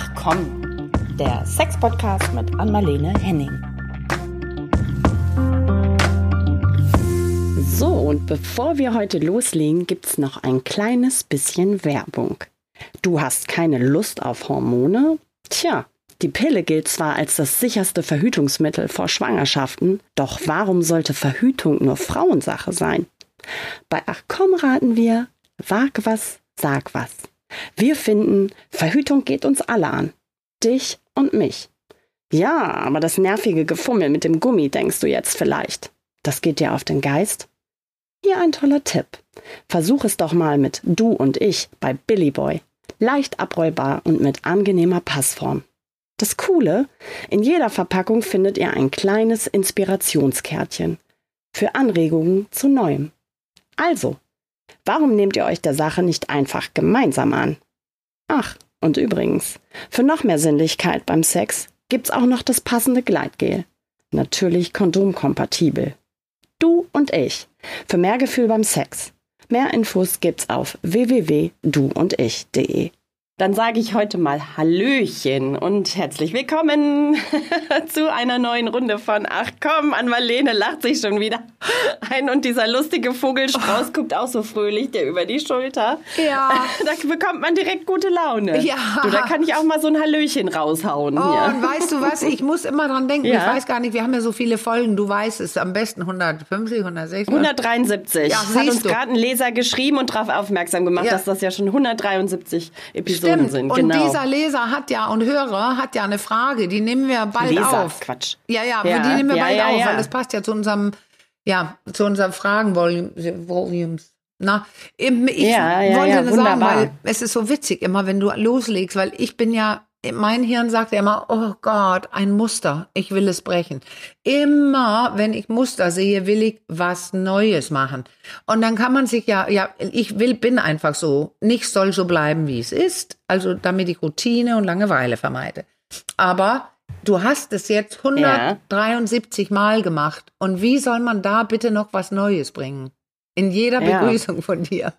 Ach komm, der Sex-Podcast mit Anmalene Henning. So, und bevor wir heute loslegen, gibt's noch ein kleines bisschen Werbung. Du hast keine Lust auf Hormone? Tja, die Pille gilt zwar als das sicherste Verhütungsmittel vor Schwangerschaften, doch warum sollte Verhütung nur Frauensache sein? Bei Ach komm raten wir, wag was, sag was. Wir finden, Verhütung geht uns alle an. Dich und mich. Ja, aber das nervige Gefummel mit dem Gummi denkst du jetzt vielleicht. Das geht dir auf den Geist? Hier ein toller Tipp. Versuch es doch mal mit Du und ich bei Billy Boy. Leicht abrollbar und mit angenehmer Passform. Das Coole, in jeder Verpackung findet ihr ein kleines Inspirationskärtchen für Anregungen zu Neuem. Also, warum nehmt ihr euch der Sache nicht einfach gemeinsam an? Ach, und übrigens, für noch mehr Sinnlichkeit beim Sex gibt's auch noch das passende Gleitgel. Natürlich kondomkompatibel. Du und ich. Für mehr Gefühl beim Sex. Mehr Infos gibt's auf www.duundich.de. Dann sage ich heute mal Hallöchen und herzlich willkommen zu einer neuen Runde von Ach komm, an Marlene lacht sich schon wieder ein und dieser lustige Vogelstrauß oh. guckt auch so fröhlich der über die Schulter. Ja. Da bekommt man direkt gute Laune. Ja. Du, da kann ich auch mal so ein Hallöchen raushauen. Oh, hier. und weißt du was, ich muss immer dran denken, ja. ich weiß gar nicht, wir haben ja so viele Folgen, du weißt es, am besten 150, 160. 173. Ja, Hat uns gerade ein Leser geschrieben und darauf aufmerksam gemacht, ja. dass das ja schon 173 Episoden Stimmt. sind. Und genau. dieser Leser hat ja und Hörer hat ja eine Frage, die nehmen wir bald Leser, auf. Quatsch. Ja, ja, ja die nehmen wir ja, bald ja, auf, weil das passt ja zu unserem, ja, zu unserem Fragenvolumes. Na, ich wollte ja, nur sagen, weil es ist so witzig immer, wenn du loslegst, weil ich bin ja mein Hirn sagt immer, oh Gott, ein Muster, ich will es brechen. Immer, wenn ich Muster sehe, will ich was Neues machen. Und dann kann man sich ja, ja, ich will, bin einfach so, nichts soll so bleiben, wie es ist, also damit ich Routine und Langeweile vermeide. Aber du hast es jetzt 173 ja. Mal gemacht. Und wie soll man da bitte noch was Neues bringen? In jeder Begrüßung ja. von dir.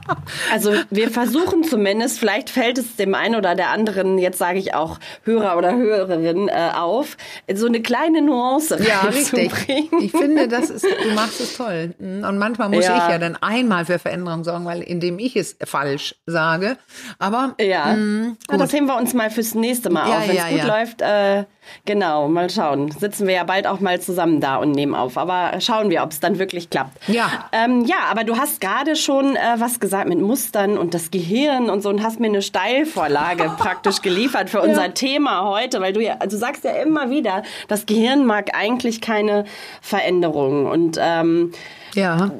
also wir versuchen zumindest, vielleicht fällt es dem einen oder der anderen, jetzt sage ich auch Hörer oder Hörerin äh, auf, so eine kleine Nuance ja, richtig. Ich finde, das ist, du machst es toll. Mhm. Und manchmal muss ja. ich ja dann einmal für Veränderung sorgen, weil indem ich es falsch sage. Aber ja, mh, ja das heben wir uns mal fürs nächste Mal auf. Wenn es gut läuft, äh, genau, mal schauen. Sitzen wir ja bald auch mal zusammen da und nehmen auf. Aber schauen wir, ob es dann wirklich klappt. Ja. Ähm, ja, aber du hast gerade schon äh, was gesagt mit Mustern und das Gehirn und so und hast mir eine Steilvorlage praktisch geliefert für unser ja. Thema heute, weil du ja, also du sagst ja immer wieder, das Gehirn mag eigentlich keine Veränderungen und ähm, ja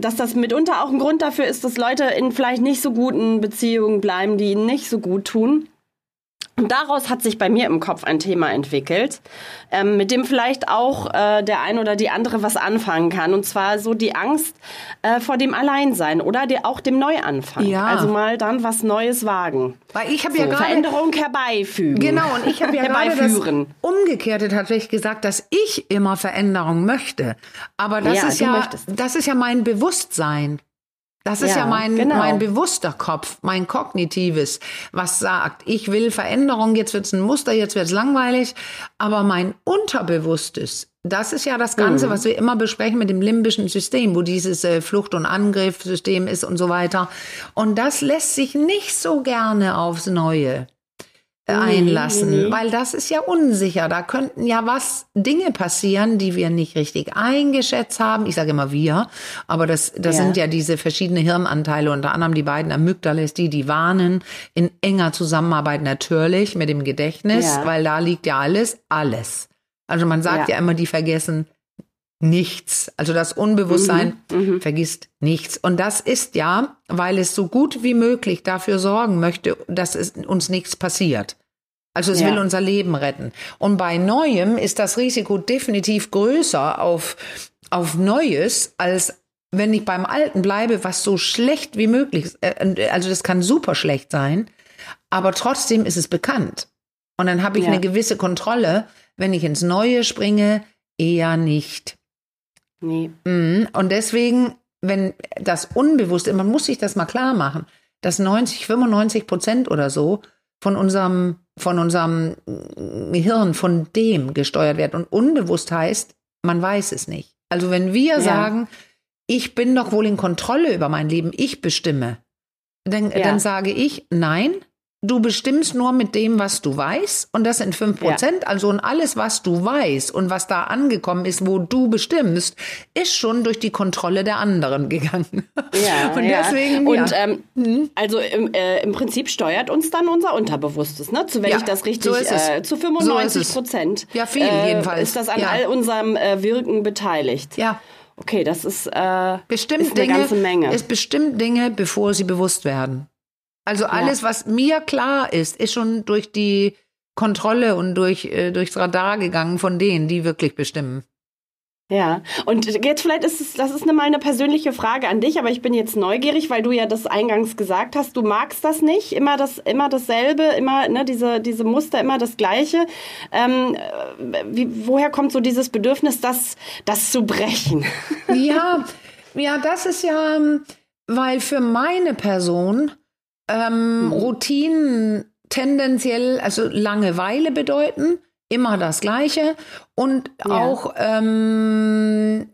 dass das mitunter auch ein Grund dafür ist, dass Leute in vielleicht nicht so guten Beziehungen bleiben, die ihnen nicht so gut tun. Und daraus hat sich bei mir im Kopf ein Thema entwickelt, ähm, mit dem vielleicht auch äh, der ein oder die andere was anfangen kann. Und zwar so die Angst äh, vor dem Alleinsein oder die, auch dem Neuanfang. Ja. Also mal dann was Neues wagen. Weil ich habe so, ja gerade Veränderung herbeifügen. Genau, und ich habe ja gerade das Umgekehrte tatsächlich gesagt, dass ich immer Veränderung möchte. Aber das ja, ist ja, möchtest. das ist ja mein Bewusstsein. Das ist ja, ja mein, genau. mein bewusster Kopf, mein kognitives, was sagt, ich will Veränderung, jetzt wird's ein Muster, jetzt wird's langweilig. Aber mein Unterbewusstes, das ist ja das Ganze, mhm. was wir immer besprechen mit dem limbischen System, wo dieses äh, Flucht- und Angriffssystem ist und so weiter. Und das lässt sich nicht so gerne aufs Neue einlassen, nee, nee. weil das ist ja unsicher. Da könnten ja was Dinge passieren, die wir nicht richtig eingeschätzt haben. Ich sage immer wir, aber das das ja. sind ja diese verschiedenen Hirnanteile, unter anderem die beiden Amygdalas, die die warnen in enger Zusammenarbeit natürlich mit dem Gedächtnis, ja. weil da liegt ja alles, alles. Also man sagt ja, ja immer, die vergessen nichts. Also das Unbewusstsein mhm, mhm, vergisst nichts. Und das ist ja, weil es so gut wie möglich dafür sorgen möchte, dass es uns nichts passiert. Also es ja. will unser Leben retten. Und bei Neuem ist das Risiko definitiv größer auf, auf Neues, als wenn ich beim Alten bleibe, was so schlecht wie möglich ist. Äh, also das kann super schlecht sein, aber trotzdem ist es bekannt. Und dann habe ich ja. eine gewisse Kontrolle. Wenn ich ins Neue springe, eher nicht. Nee. Mhm. Und deswegen, wenn das Unbewusste, man muss sich das mal klar machen, dass 90, 95 Prozent oder so von unserem, von unserem Hirn, von dem gesteuert wird. Und unbewusst heißt, man weiß es nicht. Also wenn wir ja. sagen, ich bin doch wohl in Kontrolle über mein Leben, ich bestimme, dann, ja. dann sage ich, nein, Du bestimmst nur mit dem, was du weißt, und das sind fünf Prozent. Ja. Also und alles, was du weißt und was da angekommen ist, wo du bestimmst, ist schon durch die Kontrolle der anderen gegangen. Ja, und deswegen. Ja. Und ähm, mhm. also im, äh, im Prinzip steuert uns dann unser Unterbewusstes, ne? Zu wenn ja, ich das richtig so äh, zu 95 Prozent. So ja, viel äh, jedenfalls. Ist das an all unserem äh, Wirken beteiligt? Ja. Okay, das ist, äh, bestimmt ist eine Dinge, ganze Menge. Es bestimmt Dinge, bevor sie bewusst werden. Also alles, ja. was mir klar ist, ist schon durch die Kontrolle und durch, äh, durchs Radar gegangen von denen, die wirklich bestimmen. Ja, und jetzt vielleicht ist es, das ist eine, mal eine persönliche Frage an dich, aber ich bin jetzt neugierig, weil du ja das eingangs gesagt hast, du magst das nicht, immer das, immer dasselbe, immer, ne, diese, diese Muster, immer das Gleiche. Ähm, wie, woher kommt so dieses Bedürfnis, das, das zu brechen? Ja, ja, das ist ja, weil für meine Person ähm, mhm. Routinen tendenziell, also Langeweile bedeuten, immer das Gleiche und ja. auch ähm,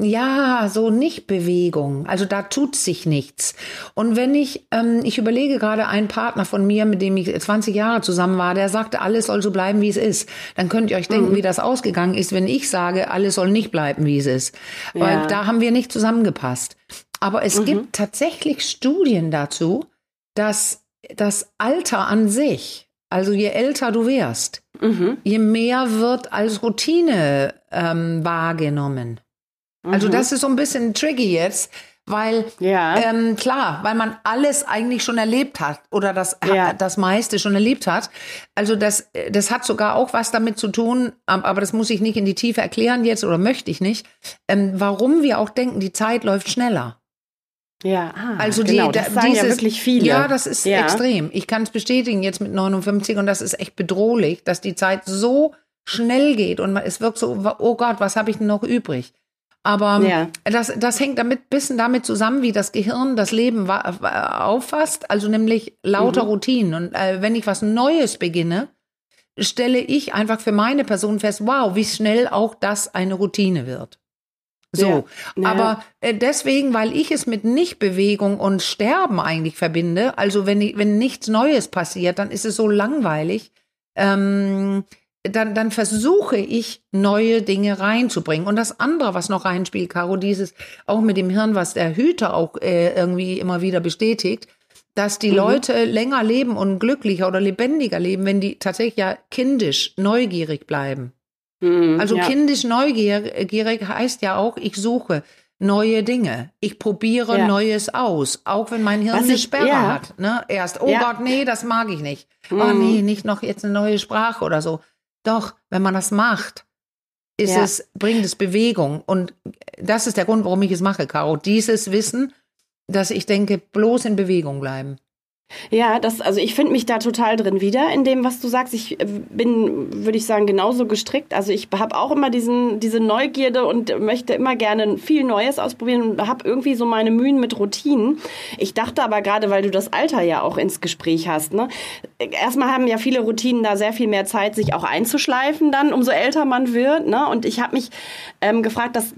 ja, so nicht Bewegung. Also da tut sich nichts. Und wenn ich, ähm, ich überlege gerade einen Partner von mir, mit dem ich 20 Jahre zusammen war, der sagte, alles soll so bleiben, wie es ist. Dann könnt ihr euch denken, mhm. wie das ausgegangen ist, wenn ich sage, alles soll nicht bleiben, wie es ist. Weil ja. da haben wir nicht zusammengepasst. Aber es mhm. gibt tatsächlich Studien dazu, dass das Alter an sich, also je älter du wirst, mhm. je mehr wird als Routine ähm, wahrgenommen. Also mhm. Also das ist so ein bisschen tricky jetzt, weil ja. ähm, klar, weil man alles eigentlich schon erlebt hat oder das ja. das meiste schon erlebt hat. Also das das hat sogar auch was damit zu tun, aber das muss ich nicht in die Tiefe erklären jetzt oder möchte ich nicht, ähm, warum wir auch denken, die Zeit läuft schneller. Ja, ah, also die, genau, das sagen dieses, ja wirklich viele. Ja, das ist ja. extrem. Ich kann es bestätigen jetzt mit 59 und das ist echt bedrohlich, dass die Zeit so schnell geht und es wirkt so, oh Gott, was habe ich denn noch übrig? Aber ja. das, das hängt damit bisschen damit zusammen, wie das Gehirn das Leben auffasst, also nämlich lauter mhm. Routinen. Und äh, wenn ich was Neues beginne, stelle ich einfach für meine Person fest, wow, wie schnell auch das eine Routine wird. So, ja. aber äh, deswegen, weil ich es mit Nichtbewegung und Sterben eigentlich verbinde, also wenn, wenn nichts Neues passiert, dann ist es so langweilig, ähm, dann, dann versuche ich, neue Dinge reinzubringen. Und das andere, was noch reinspielt, Caro, dieses auch mit dem Hirn, was der Hüter auch äh, irgendwie immer wieder bestätigt, dass die mhm. Leute länger leben und glücklicher oder lebendiger leben, wenn die tatsächlich ja kindisch, neugierig bleiben. Mhm, also ja. kindisch neugierig heißt ja auch, ich suche neue Dinge. Ich probiere ja. Neues aus, auch wenn mein Hirn Was eine ich, Sperre ja. hat. Ne? Erst, oh Gott, nee, das mag ich nicht. Oh, mhm. Oh nee, nicht noch jetzt eine neue Sprache oder so. Doch, wenn man das macht, ist es, bringt es Bewegung. Und das ist der Grund, warum ich es mache, Caro. Dieses Wissen, dass ich denke, bloß in Bewegung bleiben. Ja, das, also ich finde mich da total drin wieder in dem, was du sagst. Ich äh, bin, würde ich sagen, genauso gestrickt. Also ich habe auch immer diesen, diese Neugierde und möchte immer gerne viel Neues ausprobieren und habe irgendwie so meine Mühen mit Routinen. Ich dachte aber gerade, weil du das Alter ja auch ins Gespräch hast, ne? Erstmal haben ja viele Routinen da sehr viel mehr Zeit, sich auch einzuschleifen dann, umso älter man wird, ne? Und ich habe mich ähm, gefragt, dass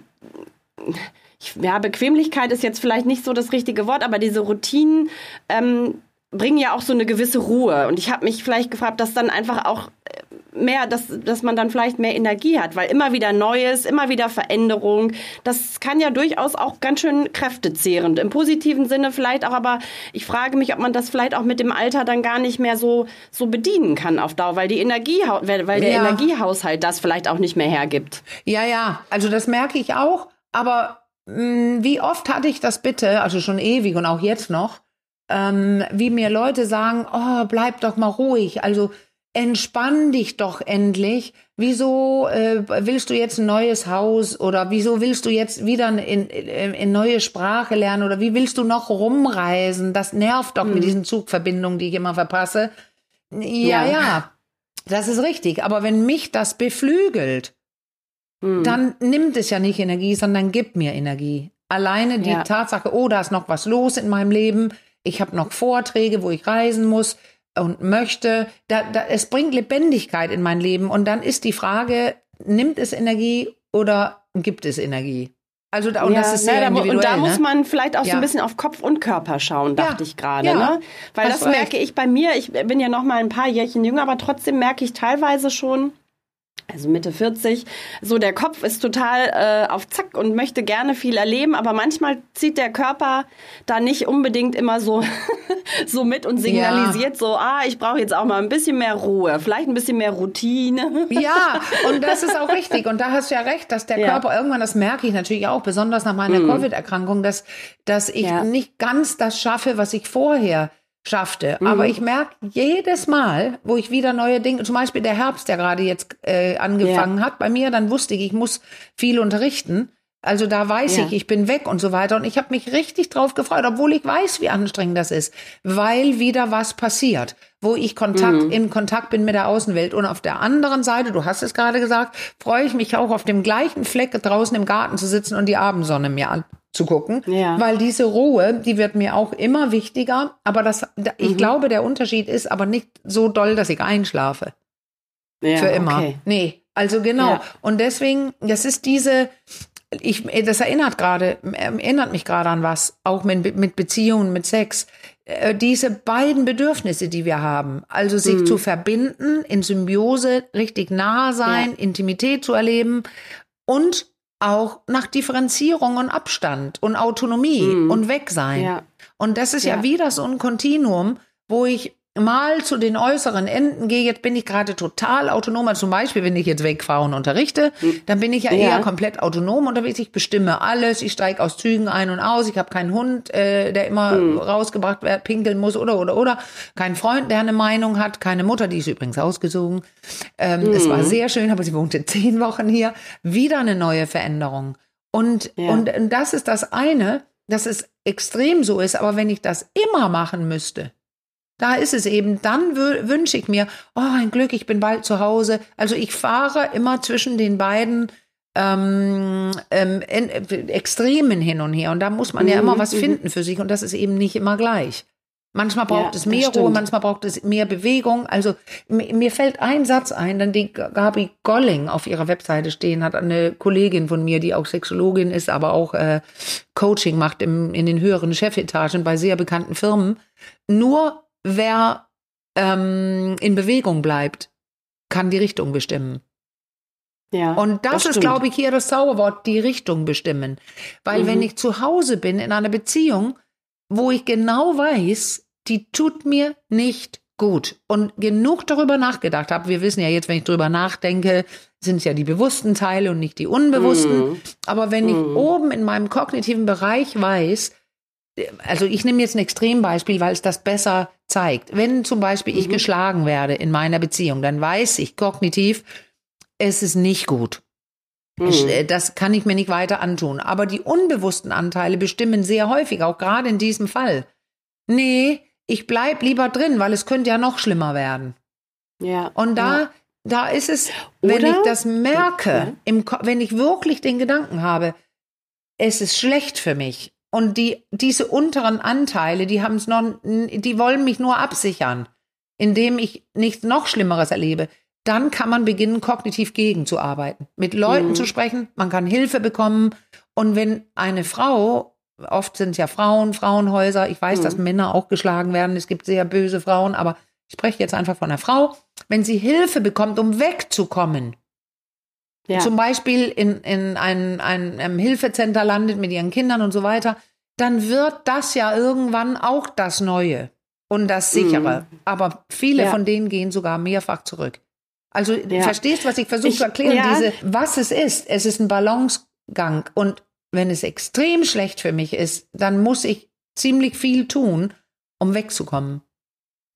ja, Bequemlichkeit ist jetzt vielleicht nicht so das richtige Wort, aber diese Routinen, ähm, bringen ja auch so eine gewisse Ruhe. Und ich habe mich vielleicht gefragt, dass dann einfach auch äh, mehr, dass, dass man dann vielleicht mehr Energie hat, weil immer wieder Neues, immer wieder Veränderung, das kann ja durchaus auch ganz schön kräftezehrend. Im positiven Sinne vielleicht auch, aber ich frage mich, ob man das vielleicht auch mit dem Alter dann gar nicht mehr so, so bedienen kann auf Dauer, weil die Energie, weil, der ja. Energiehaushalt das vielleicht auch nicht mehr hergibt. Ja, ja, also das merke ich auch, aber mh, mm, wie oft hatte ich das bitte, also schon ewig und auch jetzt noch, ähm, wie mir Leute sagen, oh, bleib doch mal ruhig, also entspann dich doch endlich. Wieso äh, willst du jetzt ein neues Haus oder wieso willst du jetzt wieder in, in, in neue Sprache lernen oder wie willst du noch rumreisen? Das nervt doch mhm. mit diesen Zugverbindungen, die ich immer verpasse. Ja, ja, ja, das ist richtig. Aber wenn mich das beflügelt, mhm. dann nimmt es ja nicht Energie, sondern gibt mir Energie. Alleine die ja. Tatsache, oh, da ist noch was los in meinem Leben, ich habe noch Vorträge, wo ich reisen muss. und möchte. Da, da, es bringt Lebendigkeit in mein Leben. Und dann ist die Frage, nimmt es Energie oder gibt es Energie? Also und ja, das ist sehr ja, individuell. Und da ne? muss man vielleicht auch ja. so ein bisschen auf Kopf und Körper schauen, dachte ich gerade. Ne? Weil Hast das merke ich bei mir. Ich bin ja noch mal ein paar Jährchen jünger, aber trotzdem merke ich teilweise schon, also Mitte 40, so der Kopf ist total äh, auf Zack und möchte gerne viel erleben, aber manchmal zieht der Körper da nicht unbedingt immer so, so mit und signalisiert ja. so, ah, ich brauche jetzt auch mal ein bisschen mehr Ruhe, vielleicht ein bisschen mehr Routine. Ja, und das ist auch richtig und da hast du ja recht, dass der ja. Körper irgendwann, das merke ich natürlich auch, besonders nach meiner mhm. Covid-Erkrankung, dass, dass ich ja. nicht ganz das schaffe, was ich vorher schaffte. Mhm. Aber ich merke jedes Mal, wo ich wieder neue Dinge, zum Beispiel der Herbst, der gerade jetzt äh, angefangen ja. hat, bei mir, dann wusste ich, ich muss viel unterrichten. Also da weiß ja. ich, ich bin weg und so weiter. Und ich habe mich richtig drauf gefreut, obwohl ich weiß, wie anstrengend das ist, weil wieder was passiert, wo ich Kontakt mhm. in Kontakt bin mit der Außenwelt. Und auf der anderen Seite, du hast es gerade gesagt, freue ich mich auch auf dem gleichen Fleck draußen im Garten zu sitzen und die Abendsonne mir an, zu gucken, ja. weil diese Ruhe, die wird mir auch immer wichtiger. Aber das, ich mhm. glaube, der Unterschied ist aber nicht so doll, dass ich einschlafe. Ja, Für immer. Okay. Nee, also genau. Ja. Und deswegen, das ist diese, ich, das erinnert gerade, erinnert mich gerade an was, auch mit, mit Beziehungen, mit Sex. Äh, diese beiden Bedürfnisse, die wir haben, also sich mhm. zu verbinden, in Symbiose richtig nahe sein, Intimität zu erleben und auch nach Differenzierung und Abstand und Autonomie mhm. und Wegsein. Ja. Und das ist ja. ja wieder so ein Kontinuum, wo ich mal zu den äußeren Enden gehe, jetzt bin ich gerade total autonom. Also zum Beispiel, wenn ich jetzt wegfahre und unterrichte, hm. dann bin ich ja, ja. eher komplett autonom unterwegs. Ich bestimme alles, ich steige aus Zügen ein und aus. Ich habe keinen Hund, äh, der immer hm. rausgebracht wird, pinkeln muss oder oder oder. Kein Freund, der eine Meinung hat. Keine Mutter, die ist übrigens ausgesogen. Ähm, hm. Es war sehr schön, aber sie wohnte zehn Wochen hier. Wieder eine neue Veränderung. Und, ja. und, und das ist das eine, dass es extrem so ist. Aber wenn ich das immer machen müsste, da ist es eben. Dann wünsche ich mir, oh, ein Glück, ich bin bald zu Hause. Also ich fahre immer zwischen den beiden ähm, ähm, Extremen hin und her. Und da muss man ja immer mhm, was mhm. finden für sich. Und das ist eben nicht immer gleich. Manchmal braucht ja, es mehr Ruhe, manchmal braucht es mehr Bewegung. Also mir fällt ein Satz ein, dann die Gabi Golling auf ihrer Webseite stehen hat, eine Kollegin von mir, die auch Sexologin ist, aber auch äh, Coaching macht im, in den höheren Chefetagen bei sehr bekannten Firmen. Nur wer ähm, in Bewegung bleibt, kann die Richtung bestimmen. Ja, und das, das ist, glaube ich, hier das Zauberwort, die Richtung bestimmen. Weil mhm. wenn ich zu Hause bin in einer Beziehung, wo ich genau weiß, die tut mir nicht gut und genug darüber nachgedacht habe, wir wissen ja jetzt, wenn ich darüber nachdenke, sind es ja die bewussten Teile und nicht die unbewussten. Mhm. Aber wenn ich mhm. oben in meinem kognitiven Bereich weiß, also ich nehme jetzt ein Extrembeispiel, weil es das besser zeigt. Wenn zum Beispiel ich mhm. geschlagen werde in meiner Beziehung, dann weiß ich kognitiv, es ist nicht gut. Mhm. Äh, das kann ich mir nicht weiter antun. Aber die unbewussten Anteile bestimmen sehr häufig, auch gerade in diesem Fall. Nee, ich bleib lieber drin, weil es könnte ja noch schlimmer werden. Ja. Und da, ja. da ist es, Oder? wenn ich das merke, im, wenn ich wirklich den Gedanken habe, es ist schlecht für mich, und die, diese unteren Anteile, die haben es noch, die wollen mich nur absichern, indem ich nichts noch Schlimmeres erlebe. Dann kann man beginnen, kognitiv gegenzuarbeiten. Mit Leuten mhm. zu sprechen, man kann Hilfe bekommen. Und wenn eine Frau, oft sind es ja Frauen, Frauenhäuser, ich weiß, mhm. dass Männer auch geschlagen werden, es gibt sehr böse Frauen, aber ich spreche jetzt einfach von einer Frau, wenn sie Hilfe bekommt, um wegzukommen ja. zum Beispiel in, in ein, ein, einem Hilfecenter landet mit ihren Kindern und so weiter, dann wird das ja irgendwann auch das Neue und das Sichere. Mhm. Aber viele ja. von denen gehen sogar mehrfach zurück. Also ja. verstehst, was ich versuche zu erklären? Ja. Diese, was es ist. Es ist ein Balancegang. Und wenn es extrem schlecht für mich ist, dann muss ich ziemlich viel tun, um wegzukommen.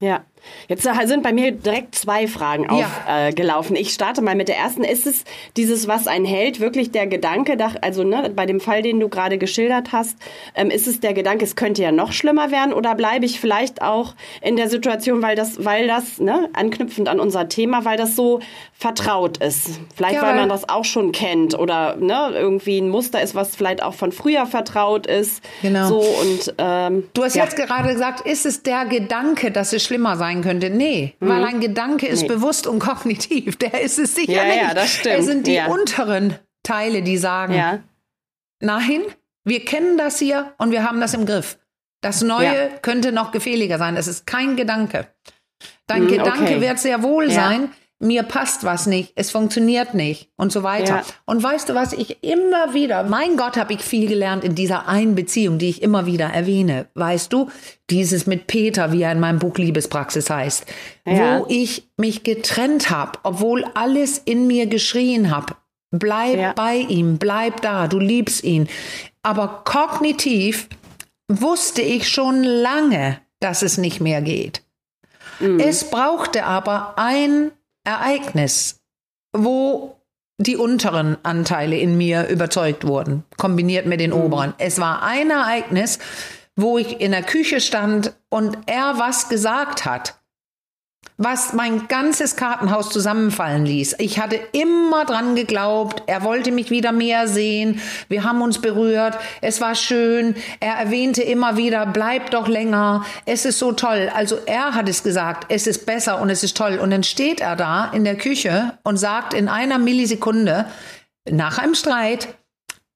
Ja, jetzt sind bei mir direkt zwei Fragen aufgelaufen. Ja. Äh, ich starte mal mit der ersten. Ist es dieses, was ein hält, wirklich der Gedanke, also ne, bei dem Fall, den du gerade geschildert hast, ähm, ist es der Gedanke, es könnte ja noch schlimmer werden oder bleibe ich vielleicht auch in der Situation, weil das, weil das, ne, anknüpfend an unser Thema, weil das so vertraut ist. Vielleicht, ja, weil man das auch schon kennt oder ne, irgendwie ein Muster ist, was vielleicht auch von früher vertraut ist. Genau. So und ähm, du hast ja. jetzt gerade gesagt, ist es der Gedanke, dass es schlimmer sein sein könnte. Nee, mhm. weil ein Gedanke ist nee. bewusst und kognitiv. Der ist es sicher ja, nicht. Ja, das stimmt. Es sind die ja. unteren Teile, die sagen, ja. nein, wir kennen das hier und wir haben das im Griff. Das Neue könnte noch gefährlicher sein. Es ist kein Gedanke. Dein mm, Gedanke okay. wird sehr wohl sein, mir passt was nicht, es funktioniert nicht und so weiter. Ja. Und weißt du was, ich immer wieder, mein Gott, habe ich viel gelernt in dieser einen Beziehung, die ich immer wieder erwähne. Weißt du, dieses mit Peter, wie er in meinem Buch Liebespraxis heißt, ja. wo ich mich getrennt habe, obwohl alles in mir geschrien habe. Bleib ja. bei ihm, bleib da, du liebst ihn. Aber kognitiv wusste ich schon lange, dass es nicht mehr geht. Mhm. Es brauchte aber ein Ereignis, wo die unteren Anteile in mir überzeugt wurden, kombiniert mit den mhm. oberen. Es war ein Ereignis, wo ich in der Küche stand und er was gesagt hat was mein ganzes Kartenhaus zusammenfallen ließ. Ich hatte immer dran geglaubt, er wollte mich wieder mehr sehen. Wir haben uns berührt. Es war schön. Er erwähnte immer wieder, bleib doch länger. Es ist so toll. Also er hat es gesagt, es ist besser und es ist toll. Und dann steht er da in der Küche und sagt in einer Millisekunde nach einem Streit,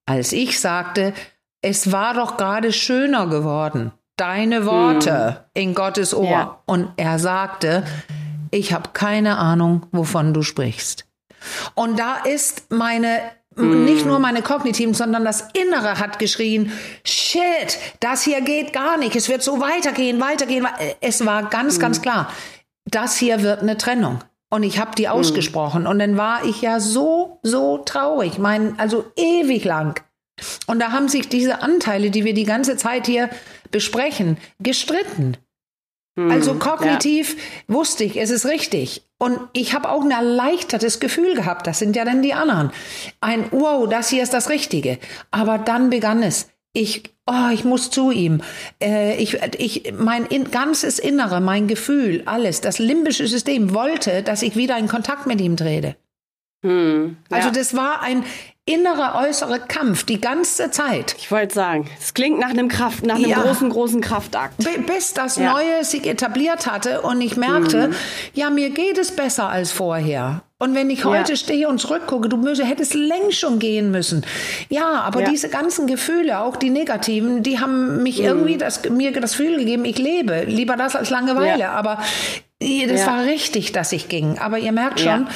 als ich sagte, es war doch gerade schöner geworden deine Worte hm. in Gottes Ohr. Ja. Und er sagte, ich habe keine Ahnung, wovon du sprichst. Und da ist meine hm. nicht nur meine kognitiven, sondern das Innere hat geschrien, shit, das hier geht gar nicht, es wird so weitergehen, weitergehen. Es war ganz, hm. ganz klar, das hier wird eine Trennung. Und ich habe die hm. ausgesprochen. Und dann war ich ja so, so traurig, mein, also ewig lang. Und da haben sich diese Anteile, die wir die ganze Zeit hier besprechen, gestritten. Hm, also kognitiv ja. wusste ich, es ist richtig. Und ich habe auch ein erleichtertes Gefühl gehabt. Das sind ja dann die anderen. Ein Wow, das hier ist das Richtige. Aber dann begann es. Ich, oh, ich muss zu ihm. Äh, ich, ich, mein in, ganzes Innere, mein Gefühl, alles, das limbische System wollte, dass ich wieder in Kontakt mit ihm trete. Hm, ja. Also das war ein innerer, äußerer Kampf die ganze Zeit. Ich wollte sagen, es klingt nach einem Kraft, nach einem ja. großen, großen Kraftakt. Bis das ja. Neue sich etabliert hatte und ich merkte, mhm. ja, mir geht es besser als vorher. Und wenn ich heute ja. stehe und zurückgucke, du hättest längst schon gehen müssen. Ja, aber ja. diese ganzen Gefühle, auch die negativen, die haben mich mhm. irgendwie das, mir das Gefühl gegeben, ich lebe. Lieber das als Langeweile. Ja. Aber das war richtig, dass ich ging. Aber ihr merkt schon,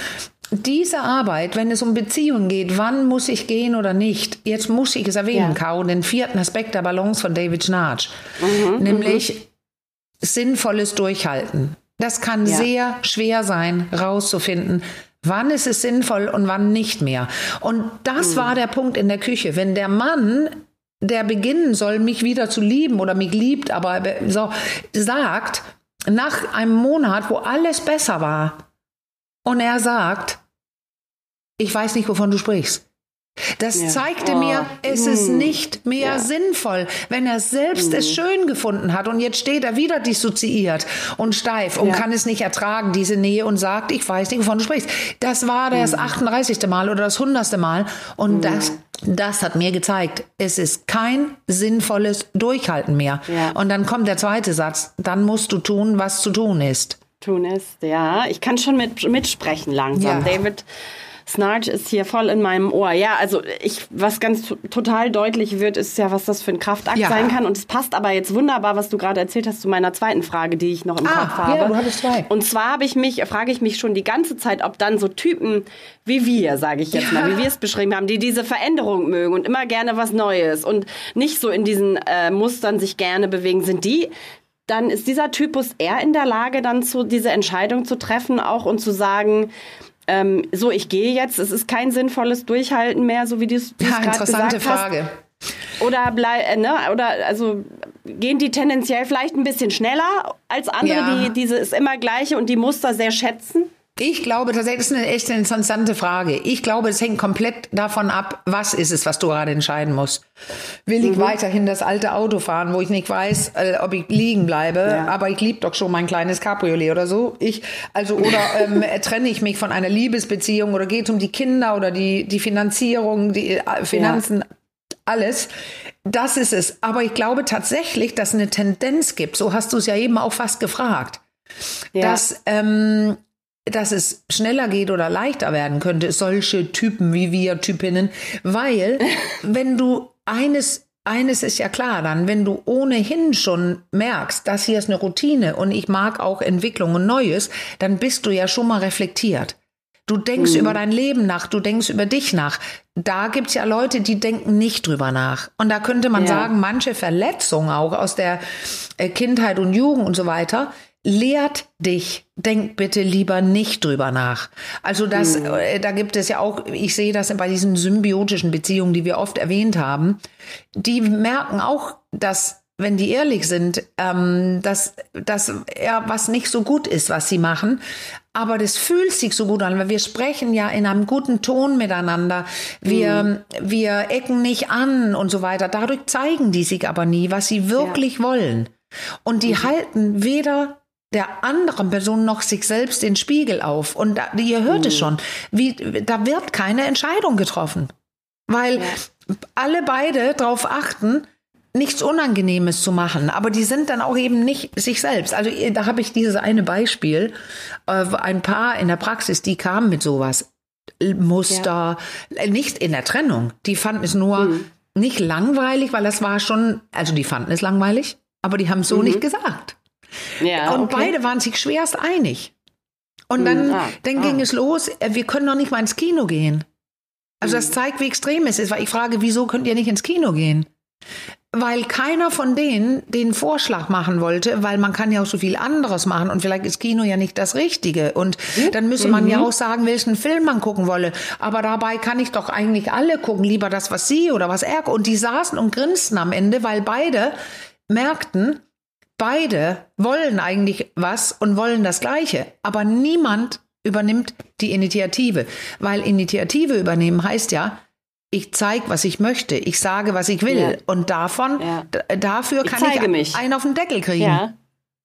diese Arbeit, wenn es um Beziehungen geht, wann muss ich gehen oder nicht? Jetzt muss ich es erwähnen, ja. Kau, den vierten Aspekt der Balance von David Schnarch, mhm, nämlich mhm. sinnvolles Durchhalten. Das kann ja. sehr schwer sein, rauszufinden, wann ist es sinnvoll und wann nicht mehr. Und das mhm. war der Punkt in der Küche. Wenn der Mann der beginnen soll, mich wieder zu lieben oder mich liebt, aber so sagt, nach einem Monat, wo alles besser war, und er sagt, ich weiß nicht, wovon du sprichst. Das ja. zeigte oh. mir, es mm. ist nicht mehr ja. sinnvoll, wenn er selbst mm. es schön gefunden hat und jetzt steht er wieder dissoziiert und steif und ja. kann es nicht ertragen, diese Nähe und sagt, ich weiß nicht, wovon du sprichst. Das war das mm. 38. Mal oder das 100. Mal und mm. das, das hat mir gezeigt, es ist kein sinnvolles Durchhalten mehr. Und dann kommt der zweite Satz, dann musst du tun, was zu tun ist tun ist. Ja, ich kann schon mit, mitsprechen langsam. Ja. David Snarch ist hier voll in meinem Ohr. Ja, also ich, was ganz total deutlich wird, ist ja, was das für ein Kraftakt ja. sein kann. Und es passt aber jetzt wunderbar, was du gerade erzählt hast zu meiner zweiten Frage, die ich noch im ah, Kopf habe. Ja, du hattest zwei. Und zwar habe ich mich, frage ich mich schon die ganze Zeit, ob dann so Typen wie wir, sage ich jetzt ja. mal, wie wir es beschrieben haben, die diese Veränderung mögen und immer gerne was Neues und nicht so in diesen äh, Mustern sich gerne bewegen, sind die dann ist dieser Typus eher in der Lage, dann zu diese Entscheidung zu treffen, auch und zu sagen, ähm, so ich gehe jetzt, es ist kein sinnvolles Durchhalten mehr, so wie du es ja, gerade gesagt hast. Frage. Oder bleib, äh, ne, oder also gehen die tendenziell vielleicht ein bisschen schneller als andere, ja. die diese ist immer gleiche und die Muster sehr schätzen? Ich glaube, das ist eine echt interessante Frage. Ich glaube, es hängt komplett davon ab, was ist es, was du gerade entscheiden musst. Will ich mhm. weiterhin das alte Auto fahren, wo ich nicht weiß, äh, ob ich liegen bleibe, ja. aber ich liebe doch schon mein kleines Cabriolet oder so. Ich, also, oder ähm, trenne ich mich von einer Liebesbeziehung oder geht es um die Kinder oder die, die Finanzierung, die äh, Finanzen, ja. alles. Das ist es. Aber ich glaube tatsächlich, dass eine Tendenz gibt. So hast du es ja eben auch fast gefragt ja. dass, ähm, dass es schneller geht oder leichter werden könnte, solche Typen wie wir Typinnen, weil wenn du eines eines ist ja klar dann, wenn du ohnehin schon merkst, das hier ist eine Routine und ich mag auch Entwicklung und Neues, dann bist du ja schon mal reflektiert. Du denkst mhm. über dein Leben nach, du denkst über dich nach. Da gibt's ja Leute, die denken nicht drüber nach. Und da könnte man ja. sagen, manche Verletzungen auch aus der äh, Kindheit und Jugend und so weiter, lehrt dich, denk bitte lieber nicht drüber nach. Also das, mhm. äh, da gibt es ja auch, ich sehe das bei diesen symbiotischen Beziehungen, die wir oft erwähnt haben, die merken auch, dass wenn die ehrlich sind, ähm, dass, dass ja was nicht so gut ist, was sie machen. Aber das fühlt sich so gut an, weil wir sprechen ja in einem guten Ton miteinander. Wir, mhm. wir ecken nicht an und so weiter. Dadurch zeigen die sich aber nie, was sie wirklich ja. wollen. Und die mhm. halten weder der anderen Person noch sich selbst den Spiegel auf. Und da, ihr hört mhm. es schon, wie, da wird keine Entscheidung getroffen. Weil ja. alle beide darauf achten, nichts Unangenehmes zu machen. Aber die sind dann auch eben nicht sich selbst. Also da habe ich dieses eine Beispiel, äh, ein Paar in der Praxis, die kamen mit sowas. Muster, ja. Äh, nicht in der Trennung. Die fanden es nur mhm. nicht langweilig, weil das war schon, also die fanden es langweilig, aber die haben es so mhm. nicht gesagt. Ja, und okay. beide waren sich schwerst einig. Und dann, mhm. ah, dann ging ah. es los, äh, wir können noch nicht mal ins Kino gehen. Also das mhm. zeigt, wie extrem es ist, weil ich frage, wieso könnt ihr nicht ins Kino gehen? weil keiner von denen den Vorschlag machen wollte, weil man kann ja auch so viel anderes machen und vielleicht ist Kino ja nicht das Richtige und dann müsste man mhm. ja auch sagen, welchen Film man gucken wolle. Aber dabei kann ich doch eigentlich alle gucken, lieber das, was sie oder was er. Und die saßen und grinsten am Ende, weil beide merkten, beide wollen eigentlich was und wollen das Gleiche, aber niemand übernimmt die Initiative, weil Initiative übernehmen heißt ja, ich zeige, was ich möchte, ich sage, was ich will. Ja. Und davon, ja. dafür kann ich, ich mich. einen auf den Deckel kriegen. Ja.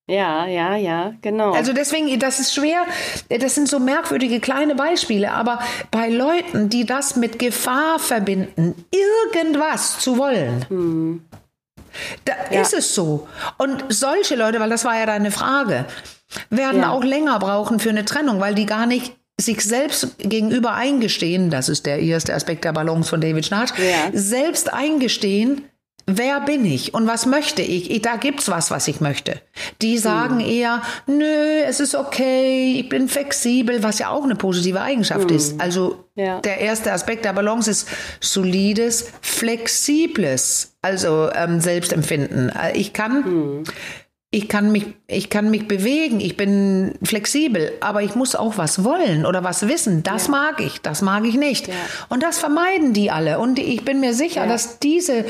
Ja, ja, ja, genau. Also deswegen, das ist schwer, das sind so merkwürdige kleine Beispiele, aber bei Leuten, die das mit Gefahr verbinden, irgendwas zu wollen, hm. Da ja. ist es so. Und solche Leute, weil das war ja deine Frage, werden ja. auch länger brauchen für eine Trennung, weil die gar nicht sich selbst gegenüber eingestehen, das ist der erste Aspekt der Balance von David Schnarch, ja. selbst eingestehen, wer bin ich und was möchte ich? Da gibt's was, was ich möchte. Die sagen mhm. eher, nö, es ist okay, ich bin flexibel, was ja auch eine positive Eigenschaft mhm. ist. Also ja. der erste Aspekt der Balance ist solides, flexibles, also ähm, Selbstempfinden. Ich kann mhm ich kann mich, ich kann mich bewegen, ich bin flexibel, aber ich muss auch was wollen oder was wissen. Das ja. mag ich, das mag ich nicht. Ja. Und das vermeiden die alle. Und ich bin mir sicher, ja. dass diese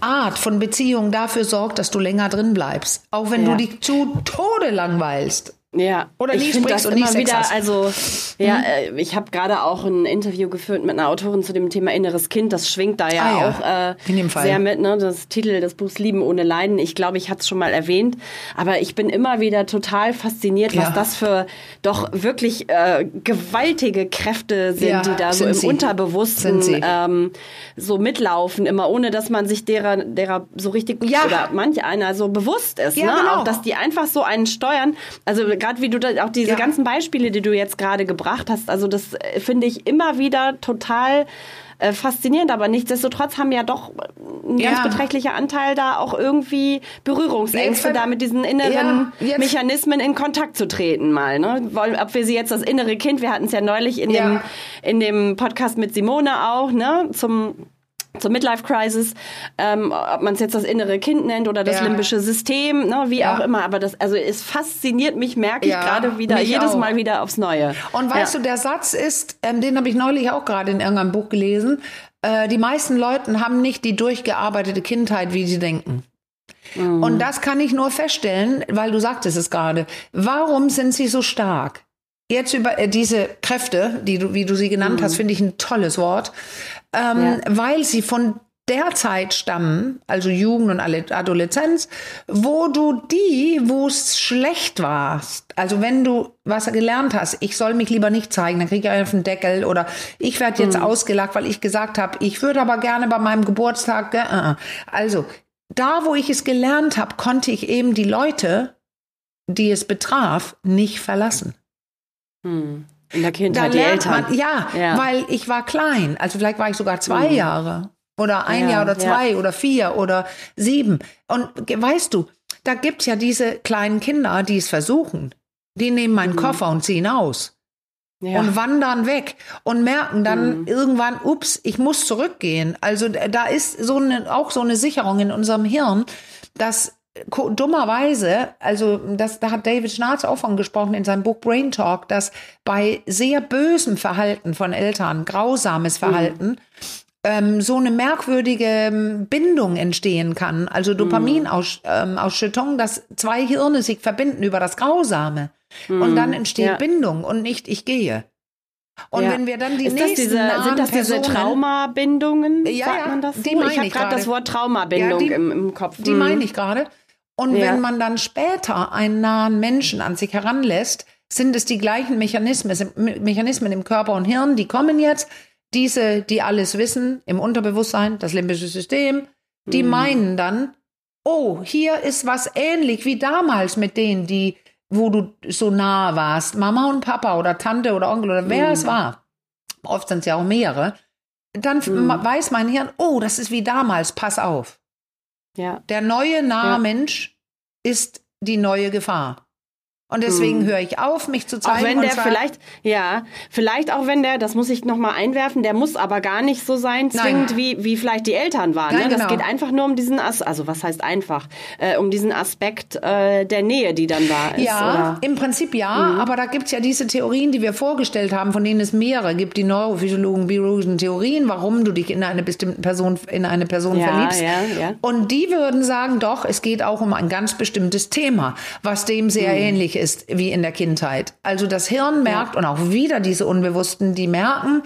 Art von Beziehung dafür sorgt, dass du länger drin bleibst. Auch wenn du dich zu Tode langweilst. Ja, oder ich finde das immer wieder, hast. also ja, mhm. Äh, ich habe gerade auch ein Interview geführt mit einer Autorin zu dem Thema inneres Kind. Das schwingt da ja, ah, ja. auch äh, In dem Fall. sehr mit. Ne? Das Titel des Buchs Lieben ohne Leiden. Ich glaube, ich hatte es schon mal erwähnt, aber ich bin immer wieder total fasziniert, ja. was das für doch wirklich äh, gewaltige Kräfte sind, ja, die da so im sie. Unterbewussten ähm, so mitlaufen, immer ohne dass man sich derer, derer so richtig ja. oder manch einer so bewusst ist. Ne? Genau. Auch dass die einfach so einen steuern. Also gerade wie du da, auch diese ja. ganzen Beispiele, die du jetzt gerade gebracht hast, also das äh, finde ich immer wieder total äh, faszinierend, aber nichtsdestotrotz haben ja doch ein ja. ganz beträchtlicher Anteil da auch irgendwie Berührungsängste, da mit diesen inneren ja, Mechanismen in Kontakt zu treten mal. Ne? Ob wir sie jetzt das innere Kind, wir hatten es ja neulich in, ja. Dem, in dem Podcast mit Simone auch, ne, zum zur Midlife Crisis, ähm, ob man es jetzt das innere Kind nennt oder das ja. limbische System, ne, wie ja. auch immer. Aber das, also es fasziniert mich, merke ich ja, gerade wieder, jedes auch. Mal wieder aufs Neue. Und weißt du, der Satz ist, ähm, den habe ich neulich auch gerade in irgendeinem Buch gelesen. Äh, die meisten Leute haben nicht die durchgearbeitete Kindheit, wie sie denken. Mhm. Und das kann ich nur feststellen, weil du sagtest es gerade. Warum sind sie so stark? Jetzt über äh, diese Kräfte, die du, wie du sie genannt mhm. hast, finde ich ein tolles Wort, ähm, ja. weil sie von der Zeit stammen, also Jugend und Adoleszenz, wo du die, wo es schlecht warst, also wenn du was gelernt hast, ich soll mich lieber nicht zeigen, dann kriege ich auf den Deckel oder ich werde jetzt mhm. ausgelacht, weil ich gesagt habe, ich würde aber gerne bei meinem Geburtstag, äh, also da, wo ich es gelernt habe, konnte ich eben die Leute die es betraf, nicht verlassen. Hm. In der Kindheit die Eltern. Man, ja, ja, weil ich war klein. Also vielleicht war ich sogar zwei hm. Jahre oder ein ja, Jahr oder zwei ja. oder vier oder sieben. Und weißt du, da gibt's ja diese kleinen Kinder, die es versuchen. Die nehmen meinen mhm. Koffer und ziehen aus. Ja. Und wandern weg und merken dann mhm. irgendwann, ups, ich muss zurückgehen. Also da ist so eine, auch so eine Sicherung in unserem Hirn, dass dummerweise, also das, da hat David Schnarz auch von gesprochen in seinem Buch Brain Talk, dass bei sehr bösem Verhalten von Eltern, grausames mhm. Verhalten, mhm. ähm, so eine merkwürdige ähm, Bindung entstehen kann. Also Dopaminausschüttung, ähm, dass zwei Hirne sich verbinden über das Grausame. Mhm. Und dann entsteht ja. Bindung und nicht ich gehe. Und ja. wenn wir dann die Ist nächsten diese, sind das diese Traumabindungen? Ja, sagt man das so? Die ich habe gerade das Wort Traumabindung ja, die, im, im Kopf. Die mhm. meine ich gerade. Und ja. wenn man dann später einen nahen Menschen an sich heranlässt, sind es die gleichen Mechanismen, Mechanismen im Körper und Hirn, die kommen jetzt. Diese, die alles wissen, im Unterbewusstsein, das limbische System, die mhm. meinen dann, oh, hier ist was ähnlich wie damals mit denen, die, wo du so nah warst, Mama und Papa oder Tante oder Onkel oder wer mhm. es war. Oft sind es ja auch mehrere. Dann mhm. weiß mein Hirn, oh, das ist wie damals, pass auf. Ja. Der neue nahe ja. Mensch ist die neue Gefahr. Und deswegen hm. höre ich auf, mich zu zeigen. Auch wenn der vielleicht, ja, vielleicht auch wenn der, das muss ich nochmal einwerfen, der muss aber gar nicht so sein, zwingend wie, wie vielleicht die Eltern waren. Nein, ne? Das genau. geht einfach nur um diesen, As also was heißt einfach, äh, um diesen Aspekt äh, der Nähe, die dann da ist. Ja, oder? im Prinzip ja, mhm. aber da gibt's ja diese Theorien, die wir vorgestellt haben, von denen es mehrere gibt, die Neurophysiologen, biologischen Theorien, warum du dich in eine bestimmte Person, in eine Person ja, verliebst. Ja, ja. Und die würden sagen, doch, es geht auch um ein ganz bestimmtes Thema, was dem sehr mhm. ähnlich ist wie in der Kindheit. Also das Hirn merkt ja. und auch wieder diese Unbewussten, die merken,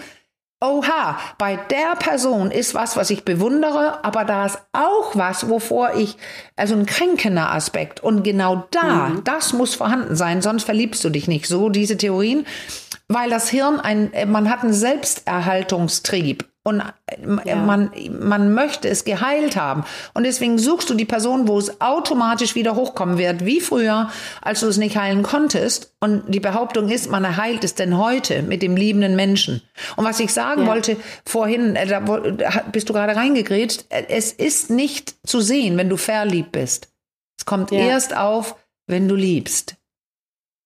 oha, bei der Person ist was, was ich bewundere, aber da ist auch was, wovor ich, also ein kränkender Aspekt. Und genau da, mhm. das muss vorhanden sein, sonst verliebst du dich nicht. So diese Theorien, weil das Hirn ein, man hat einen Selbsterhaltungstrieb. Und ja. man, man möchte es geheilt haben. Und deswegen suchst du die Person, wo es automatisch wieder hochkommen wird, wie früher, als du es nicht heilen konntest. Und die Behauptung ist, man heilt es denn heute mit dem liebenden Menschen. Und was ich sagen ja. wollte vorhin, äh, da bist du gerade reingegrätscht, äh, es ist nicht zu sehen, wenn du verliebt bist. Es kommt ja. erst auf, wenn du liebst.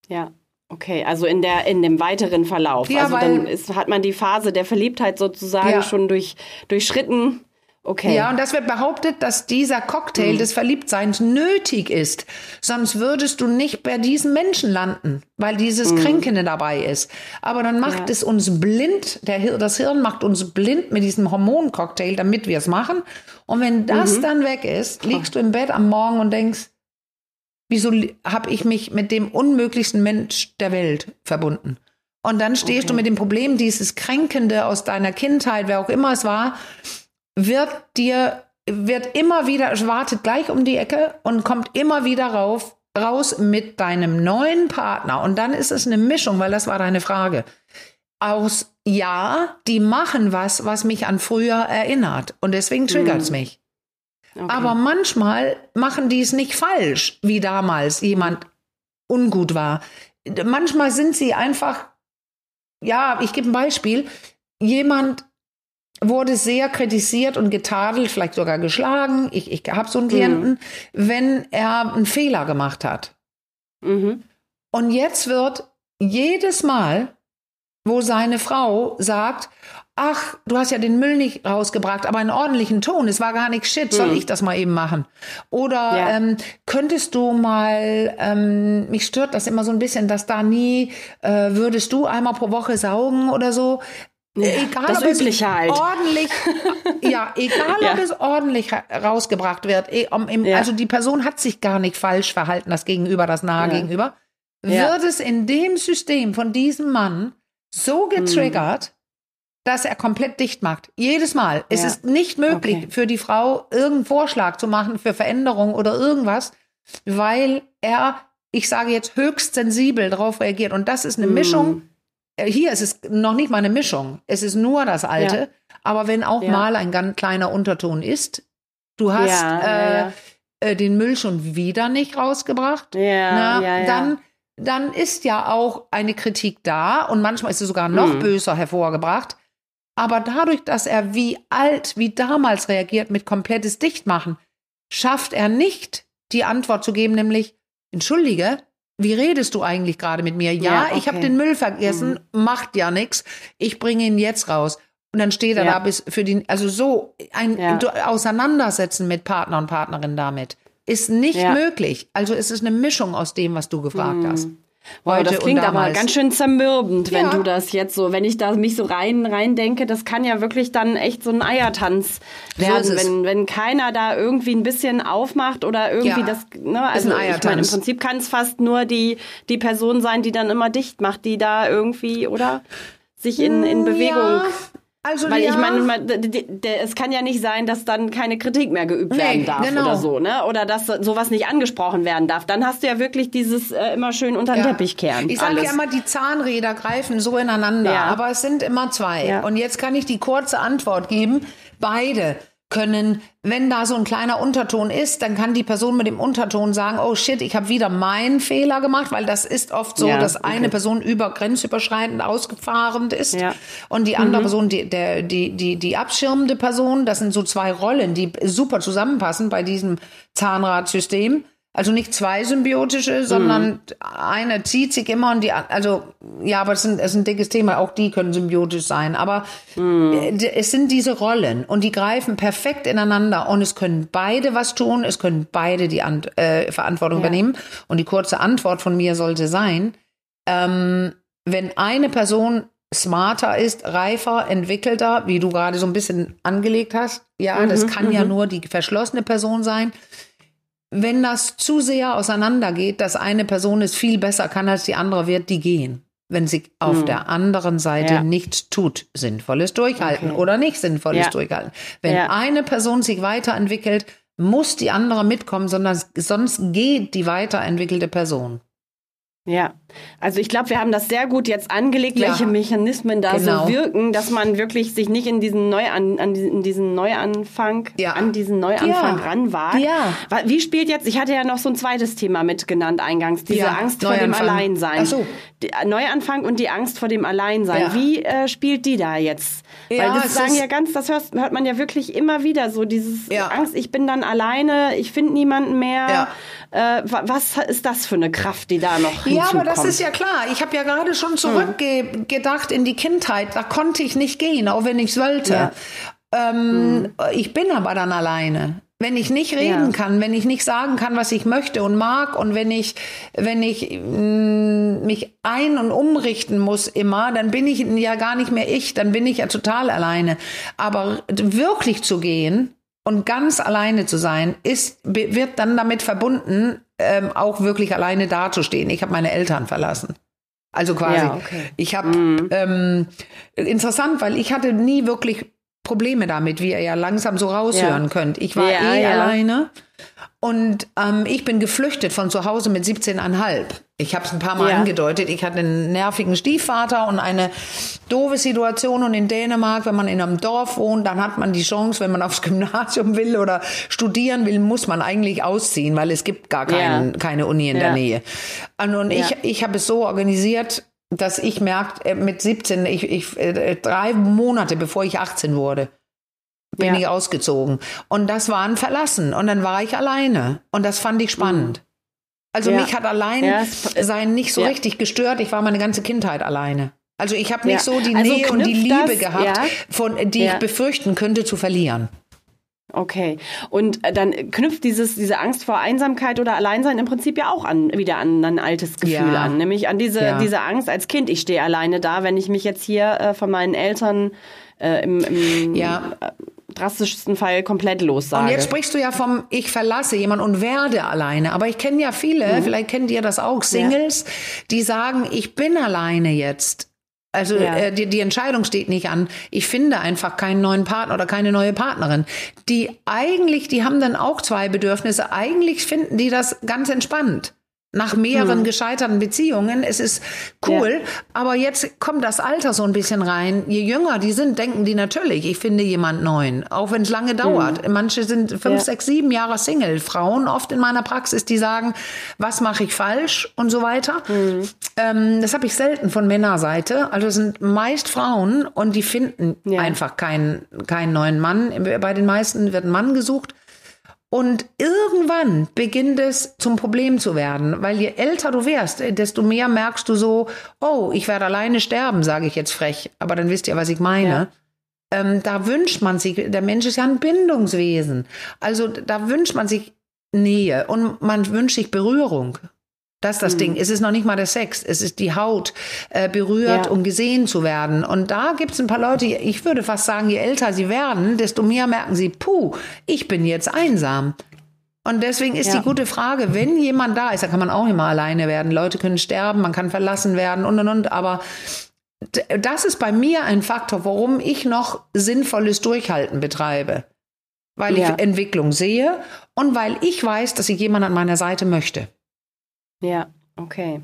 Ja. Okay, also in der in dem weiteren Verlauf. Ja, also dann ist, hat man die Phase der Verliebtheit sozusagen ja. schon durch, durchschritten. Okay. Ja, und das wird behauptet, dass dieser Cocktail mhm. des Verliebtseins nötig ist. Sonst würdest du nicht bei diesem Menschen landen, weil dieses mhm. Kränkende dabei ist. Aber dann macht ja. es uns blind, der, das Hirn macht uns blind mit diesem Hormoncocktail, damit wir es machen. Und wenn das mhm. dann weg ist, liegst du im Bett am Morgen und denkst, Wieso habe ich mich mit dem unmöglichsten Mensch der Welt verbunden? Und dann stehst okay. du mit dem Problem, dieses Kränkende aus deiner Kindheit, wer auch immer es war, wird dir, wird immer wieder, wartet gleich um die Ecke und kommt immer wieder rauf, raus mit deinem neuen Partner. Und dann ist es eine Mischung, weil das war deine Frage. Aus, ja, die machen was, was mich an früher erinnert. Und deswegen triggert es hm. mich. Okay. Aber manchmal machen die es nicht falsch, wie damals jemand ungut war. Manchmal sind sie einfach, ja, ich gebe ein Beispiel. Jemand wurde sehr kritisiert und getadelt, vielleicht sogar geschlagen. Ich, ich habe so einen Klienten, mhm. wenn er einen Fehler gemacht hat. Mhm. Und jetzt wird jedes Mal, wo seine Frau sagt, ach, du hast ja den Müll nicht rausgebracht, aber einen ordentlichen Ton. Es war gar nicht shit, soll hm. ich das mal eben machen? Oder ja. ähm, könntest du mal, ähm, mich stört das immer so ein bisschen, dass da nie, äh, würdest du einmal pro Woche saugen oder so? Ja, egal, das ob Übliche es halt. ordentlich, ja, egal ja. ob es ordentlich rausgebracht wird. Eh, also die Person hat sich gar nicht falsch verhalten, das Gegenüber, das nahe Gegenüber. Wird es in dem System von diesem Mann so getriggert, dass er komplett dicht macht. Jedes Mal. Es ist nicht möglich okay. für die Frau, irgendeinen Vorschlag zu machen für Veränderung oder irgendwas, weil er, ich sage jetzt, höchst sensibel darauf reagiert. Und das ist eine mm. Mischung. Äh, hier ist es noch nicht mal eine Mischung. Es ist nur das Alte. Ja. Aber wenn auch ja. mal ein ganz kleiner Unterton ist, du hast, äh, äh, den Müll schon wieder nicht rausgebracht. Ja, Na, ja, ja. Dann, dann ist ja auch eine Kritik da und manchmal ist sie sogar noch hm. böser hervorgebracht. Aber dadurch, dass er wie alt, wie damals reagiert mit komplettes Dichtmachen, schafft er nicht die Antwort zu geben, nämlich, entschuldige, wie redest du eigentlich gerade mit mir? Ja, ja okay. ich habe den Müll vergessen, mhm. macht ja nichts. Ich bringe ihn jetzt raus. Und dann steht er ja. da bis für die, also so ein ja. Auseinandersetzen mit Partner und Partnerin damit ist nicht möglich. Also es ist eine Mischung aus dem, was du gefragt mhm. hast. Wow, das klingt aber ganz schön zermürbend, wenn ja. du das jetzt so, wenn ich da mich so rein rein denke, das kann ja wirklich dann echt so ein Eiertanz werden, so wenn wenn keiner da irgendwie ein bisschen aufmacht oder irgendwie ja. das ne, also ich meine im Prinzip kann es fast nur die die Person sein, die dann immer dicht macht, die da irgendwie oder sich in in Bewegung ja. Also Weil ja. ich meine, es kann ja nicht sein, dass dann keine Kritik mehr geübt nee, werden darf genau. oder so, ne? Oder dass sowas nicht angesprochen werden darf. Dann hast du ja wirklich dieses äh, immer schön unter den ja. Teppich kehren. Ich sage ja immer, die Zahnräder greifen so ineinander, ja. aber es sind immer zwei. Und jetzt kann ich die kurze Antwort geben. Beide können, wenn da so ein kleiner Unterton ist, dann kann die Person mit dem Unterton sagen, oh shit, ich habe wieder meinen Fehler gemacht, weil das ist oft so, ja, dass okay. eine Person über grenzüberschreitend ausgefahren ist ja. und die andere mhm. Person, die, der, die, die, die abschirmende Person, das sind so zwei Rollen, die super zusammenpassen bei diesem Zahnradsystem. Also nicht zwei symbiotische, sondern mhm. eine zieht sich immer und die, also ja, aber es ist, ein, es ist ein dickes Thema, auch die können symbiotisch sein. Aber mhm. es sind diese Rollen und die greifen perfekt ineinander und es können beide was tun, es können beide die Ant äh, Verantwortung ja. übernehmen. Und die kurze Antwort von mir sollte sein, ähm, wenn eine Person smarter ist, reifer, entwickelter, wie du gerade so ein bisschen angelegt hast, ja, mhm, das kann ja mhm. nur die verschlossene Person sein wenn das zu sehr auseinandergeht, dass eine Person es viel besser kann als die andere, wird die gehen. Wenn sie auf hm. der anderen Seite ja. nichts tut, sinnvolles Durchhalten okay. oder nicht sinnvolles ja. Durchhalten. Wenn ja. eine Person sich weiterentwickelt, muss die andere mitkommen, sondern sonst geht die weiterentwickelte Person. Ja, also ich glaube, wir haben das sehr gut jetzt angelegt, ja. welche Mechanismen da genau. so wirken, dass man wirklich sich nicht in diesen Neuan, an diesen, diesen Neuanfang, ja. an diesen Neuanfang ja. ranwagt. Ja. Wie spielt jetzt, ich hatte ja noch so ein zweites Thema mitgenannt eingangs, diese ja. Angst vor dem Alleinsein. Ach so. Die, äh, Neuanfang und die Angst vor dem Alleinsein. Wie äh, spielt die da jetzt? Weil das sagen ja ganz, das hört, hört man ja wirklich immer wieder so, dieses Angst, ich bin dann alleine, ich finde niemanden mehr. Ja. Äh, was ist das für eine Kraft, die da noch Ja, das ist ja klar. Ich habe ja gerade schon hm. zurückgedacht in die Kindheit. Da konnte ich nicht gehen, auch wenn ich wollte. Ja. Ähm, hm. Ich bin aber dann alleine. Wenn ich nicht reden ja. kann, wenn ich nicht sagen kann, was ich möchte und mag und wenn ich, wenn ich mh, mm, mich ein- und umrichten muss immer, dann bin ich ja gar nicht mehr ich, dann bin ich ja total alleine. Aber wirklich zu gehen, und ganz alleine zu sein, ist, wird dann damit verbunden, ähm, auch wirklich alleine dazustehen. Ich habe meine Eltern verlassen. Also quasi, ja, okay. ich habe mhm. ähm, interessant, weil ich hatte nie wirklich Probleme damit, wie ihr ja langsam so raushören ja. könnt. Ich war ja, eh alleine und ähm, ich bin geflüchtet von zu Hause mit 17,5. Ich habe es ein paar Mal ja. angedeutet. Ich hatte einen nervigen Stiefvater und eine doofe Situation. Und in Dänemark, wenn man in einem Dorf wohnt, dann hat man die Chance, wenn man aufs Gymnasium will oder studieren will, muss man eigentlich ausziehen, weil es gibt gar keinen, ja. keine Uni in ja. der Nähe. Und, und ich, ich habe es so organisiert, dass ich merkt, äh, mit 17, ich, ich, äh, drei Monate bevor ich 18 wurde, bin ja. ich ausgezogen. Und das war ein Verlassen. Und dann war ich alleine. Und das fand ich spannend. Mhm. Also ja. mich hat allein ja, sein nicht so richtig gestört. Ich war meine ganze Kindheit alleine. Also ich habe nicht so die also Nähe und die Liebe das, gehabt, von, die ich befürchten könnte zu verlieren. Okay. Und äh, dann knüpft dieses, diese Angst vor Einsamkeit oder Alleinsein im Prinzip ja auch an, wieder an ein altes Gefühl ja. an. Nämlich an diese, ja. diese Angst als Kind, ich stehe alleine da, wenn ich mich jetzt hier äh, von meinen Eltern äh, im, im ja. Äh, drastischsten Fall komplett lossage. Und jetzt sprichst du ja vom Ich verlasse jemanden und werde alleine. Aber ich kenne ja viele, mhm. vielleicht kennt ihr das auch, Singles, die sagen, ich bin alleine jetzt. Also ja. äh, die, die Entscheidung steht nicht an. Ich finde einfach keinen neuen Partner oder keine neue Partnerin. Die eigentlich, die haben dann auch zwei Bedürfnisse. Eigentlich finden die das ganz entspannt. Nach mehreren hm. gescheiterten Beziehungen. Es ist cool, ja. aber jetzt kommt das Alter so ein bisschen rein. Je jünger die sind, denken die natürlich, ich finde jemand neuen, auch wenn es lange dauert. Hm. Manche sind fünf, ja. sechs, sieben Jahre Single. Frauen oft in meiner Praxis, die sagen, was mache ich falsch und so weiter. Hm. Ähm, das habe ich selten von Männerseite. Also es sind meist Frauen und die finden ja. einfach keinen, keinen neuen Mann. Bei den meisten wird ein Mann gesucht. Und irgendwann beginnt es zum Problem zu werden, weil je älter du wirst, desto mehr merkst du so, oh, ich werde alleine sterben, sage ich jetzt frech, aber dann wisst ihr, was ich meine. Ja. Ähm, da wünscht man sich, der Mensch ist ja ein Bindungswesen, also da wünscht man sich Nähe und man wünscht sich Berührung. Das ist das mhm. Ding. Es ist noch nicht mal der Sex. Es ist die Haut äh, berührt, ja. um gesehen zu werden. Und da gibt es ein paar Leute, ich würde fast sagen, je älter sie werden, desto mehr merken sie, puh, ich bin jetzt einsam. Und deswegen ist ja. die gute Frage, wenn jemand da ist, da kann man auch immer alleine werden. Leute können sterben, man kann verlassen werden und und und. Aber das ist bei mir ein Faktor, warum ich noch sinnvolles Durchhalten betreibe. Weil ja. ich Entwicklung sehe und weil ich weiß, dass ich jemanden an meiner Seite möchte. Ja, okay.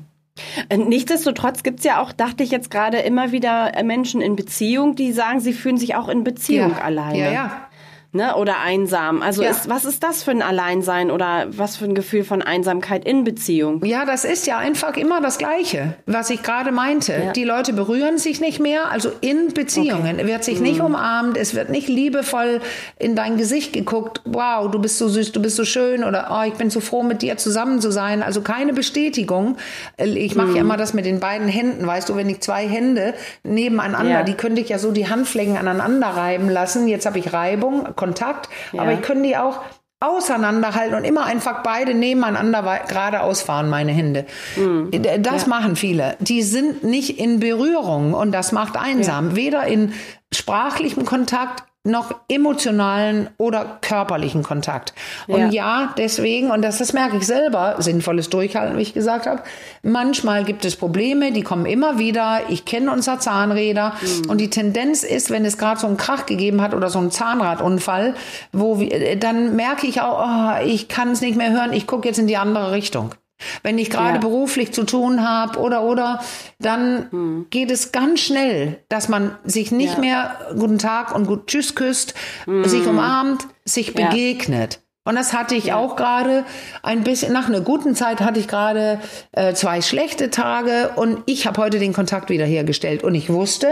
Äh, nichtsdestotrotz gibt es ja auch, dachte ich jetzt gerade, immer wieder äh, Menschen in Beziehung, die sagen, sie fühlen sich auch in Beziehung ja. alleine. Ja, ja ne? Oder einsam. Also ja. ist, was ist das für ein Alleinsein oder was für ein Gefühl von Einsamkeit in Beziehung? Ja, das ist ja einfach immer das Gleiche, was ich gerade meinte. Ja. Die Leute berühren sich nicht mehr, also in Beziehungen okay. wird sich mhm. nicht umarmt, es wird nicht liebevoll in dein Gesicht geguckt. Wow, du bist so süß, du bist so schön oder oh, ich bin so froh, mit dir zusammen zu sein. Also keine Bestätigung. Ich mache mhm. ja immer das mit den beiden Händen, weißt du, wenn ich zwei Hände nebeneinander, ja. die könnte ich ja so die Handflächen aneinander reiben lassen. Jetzt habe ich Reibung, Kontakt, ja. aber ich können die auch auseinanderhalten und immer einfach beide nebeneinander geradeaus fahren, meine Hände. Mhm. Das ja. machen viele. Die sind nicht in Berührung und das macht einsam. Ja. Weder in sprachlichem Kontakt noch emotionalen oder körperlichen Kontakt. Und ja. ja, deswegen, und das, das merke ich selber, sinnvolles Durchhalten, wie ich gesagt habe, manchmal gibt es Probleme, die kommen immer wieder. Ich kenne unser Zahnräder mhm. und die Tendenz ist, wenn es gerade so einen Krach gegeben hat oder so einen Zahnradunfall, wo wir, dann merke ich auch, oh, ich kann es nicht mehr hören, ich gucke jetzt in die andere Richtung. Wenn ich gerade ja. beruflich zu tun habe oder oder, dann hm. geht es ganz schnell, dass man sich nicht ja. mehr guten Tag und gut Tschüss küsst, hm. sich umarmt, sich ja. begegnet. Und das hatte ich auch gerade ein bisschen, nach einer guten Zeit hatte ich gerade äh, zwei schlechte Tage und ich habe heute den Kontakt wiederhergestellt und ich wusste,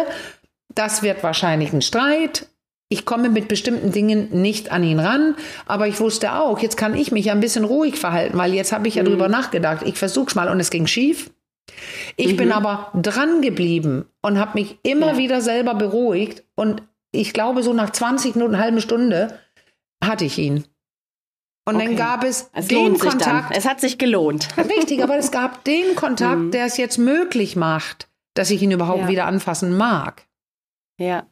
das wird wahrscheinlich ein Streit ich komme mit bestimmten Dingen nicht an ihn ran, aber ich wusste auch, jetzt kann ich mich ein bisschen ruhig verhalten, weil jetzt habe ich ja mhm. drüber nachgedacht. Ich versuch's mal und es ging schief. Ich mhm. bin aber dran geblieben und habe mich immer ja. wieder selber beruhigt und ich glaube, so nach 20 Minuten, halbe Stunde hatte ich ihn. Und okay. dann gab es, es den Kontakt. Es hat sich gelohnt. Richtig, aber es gab den Kontakt, mhm. der es jetzt möglich macht, dass ich ihn überhaupt ja. wieder anfassen mag. Ja.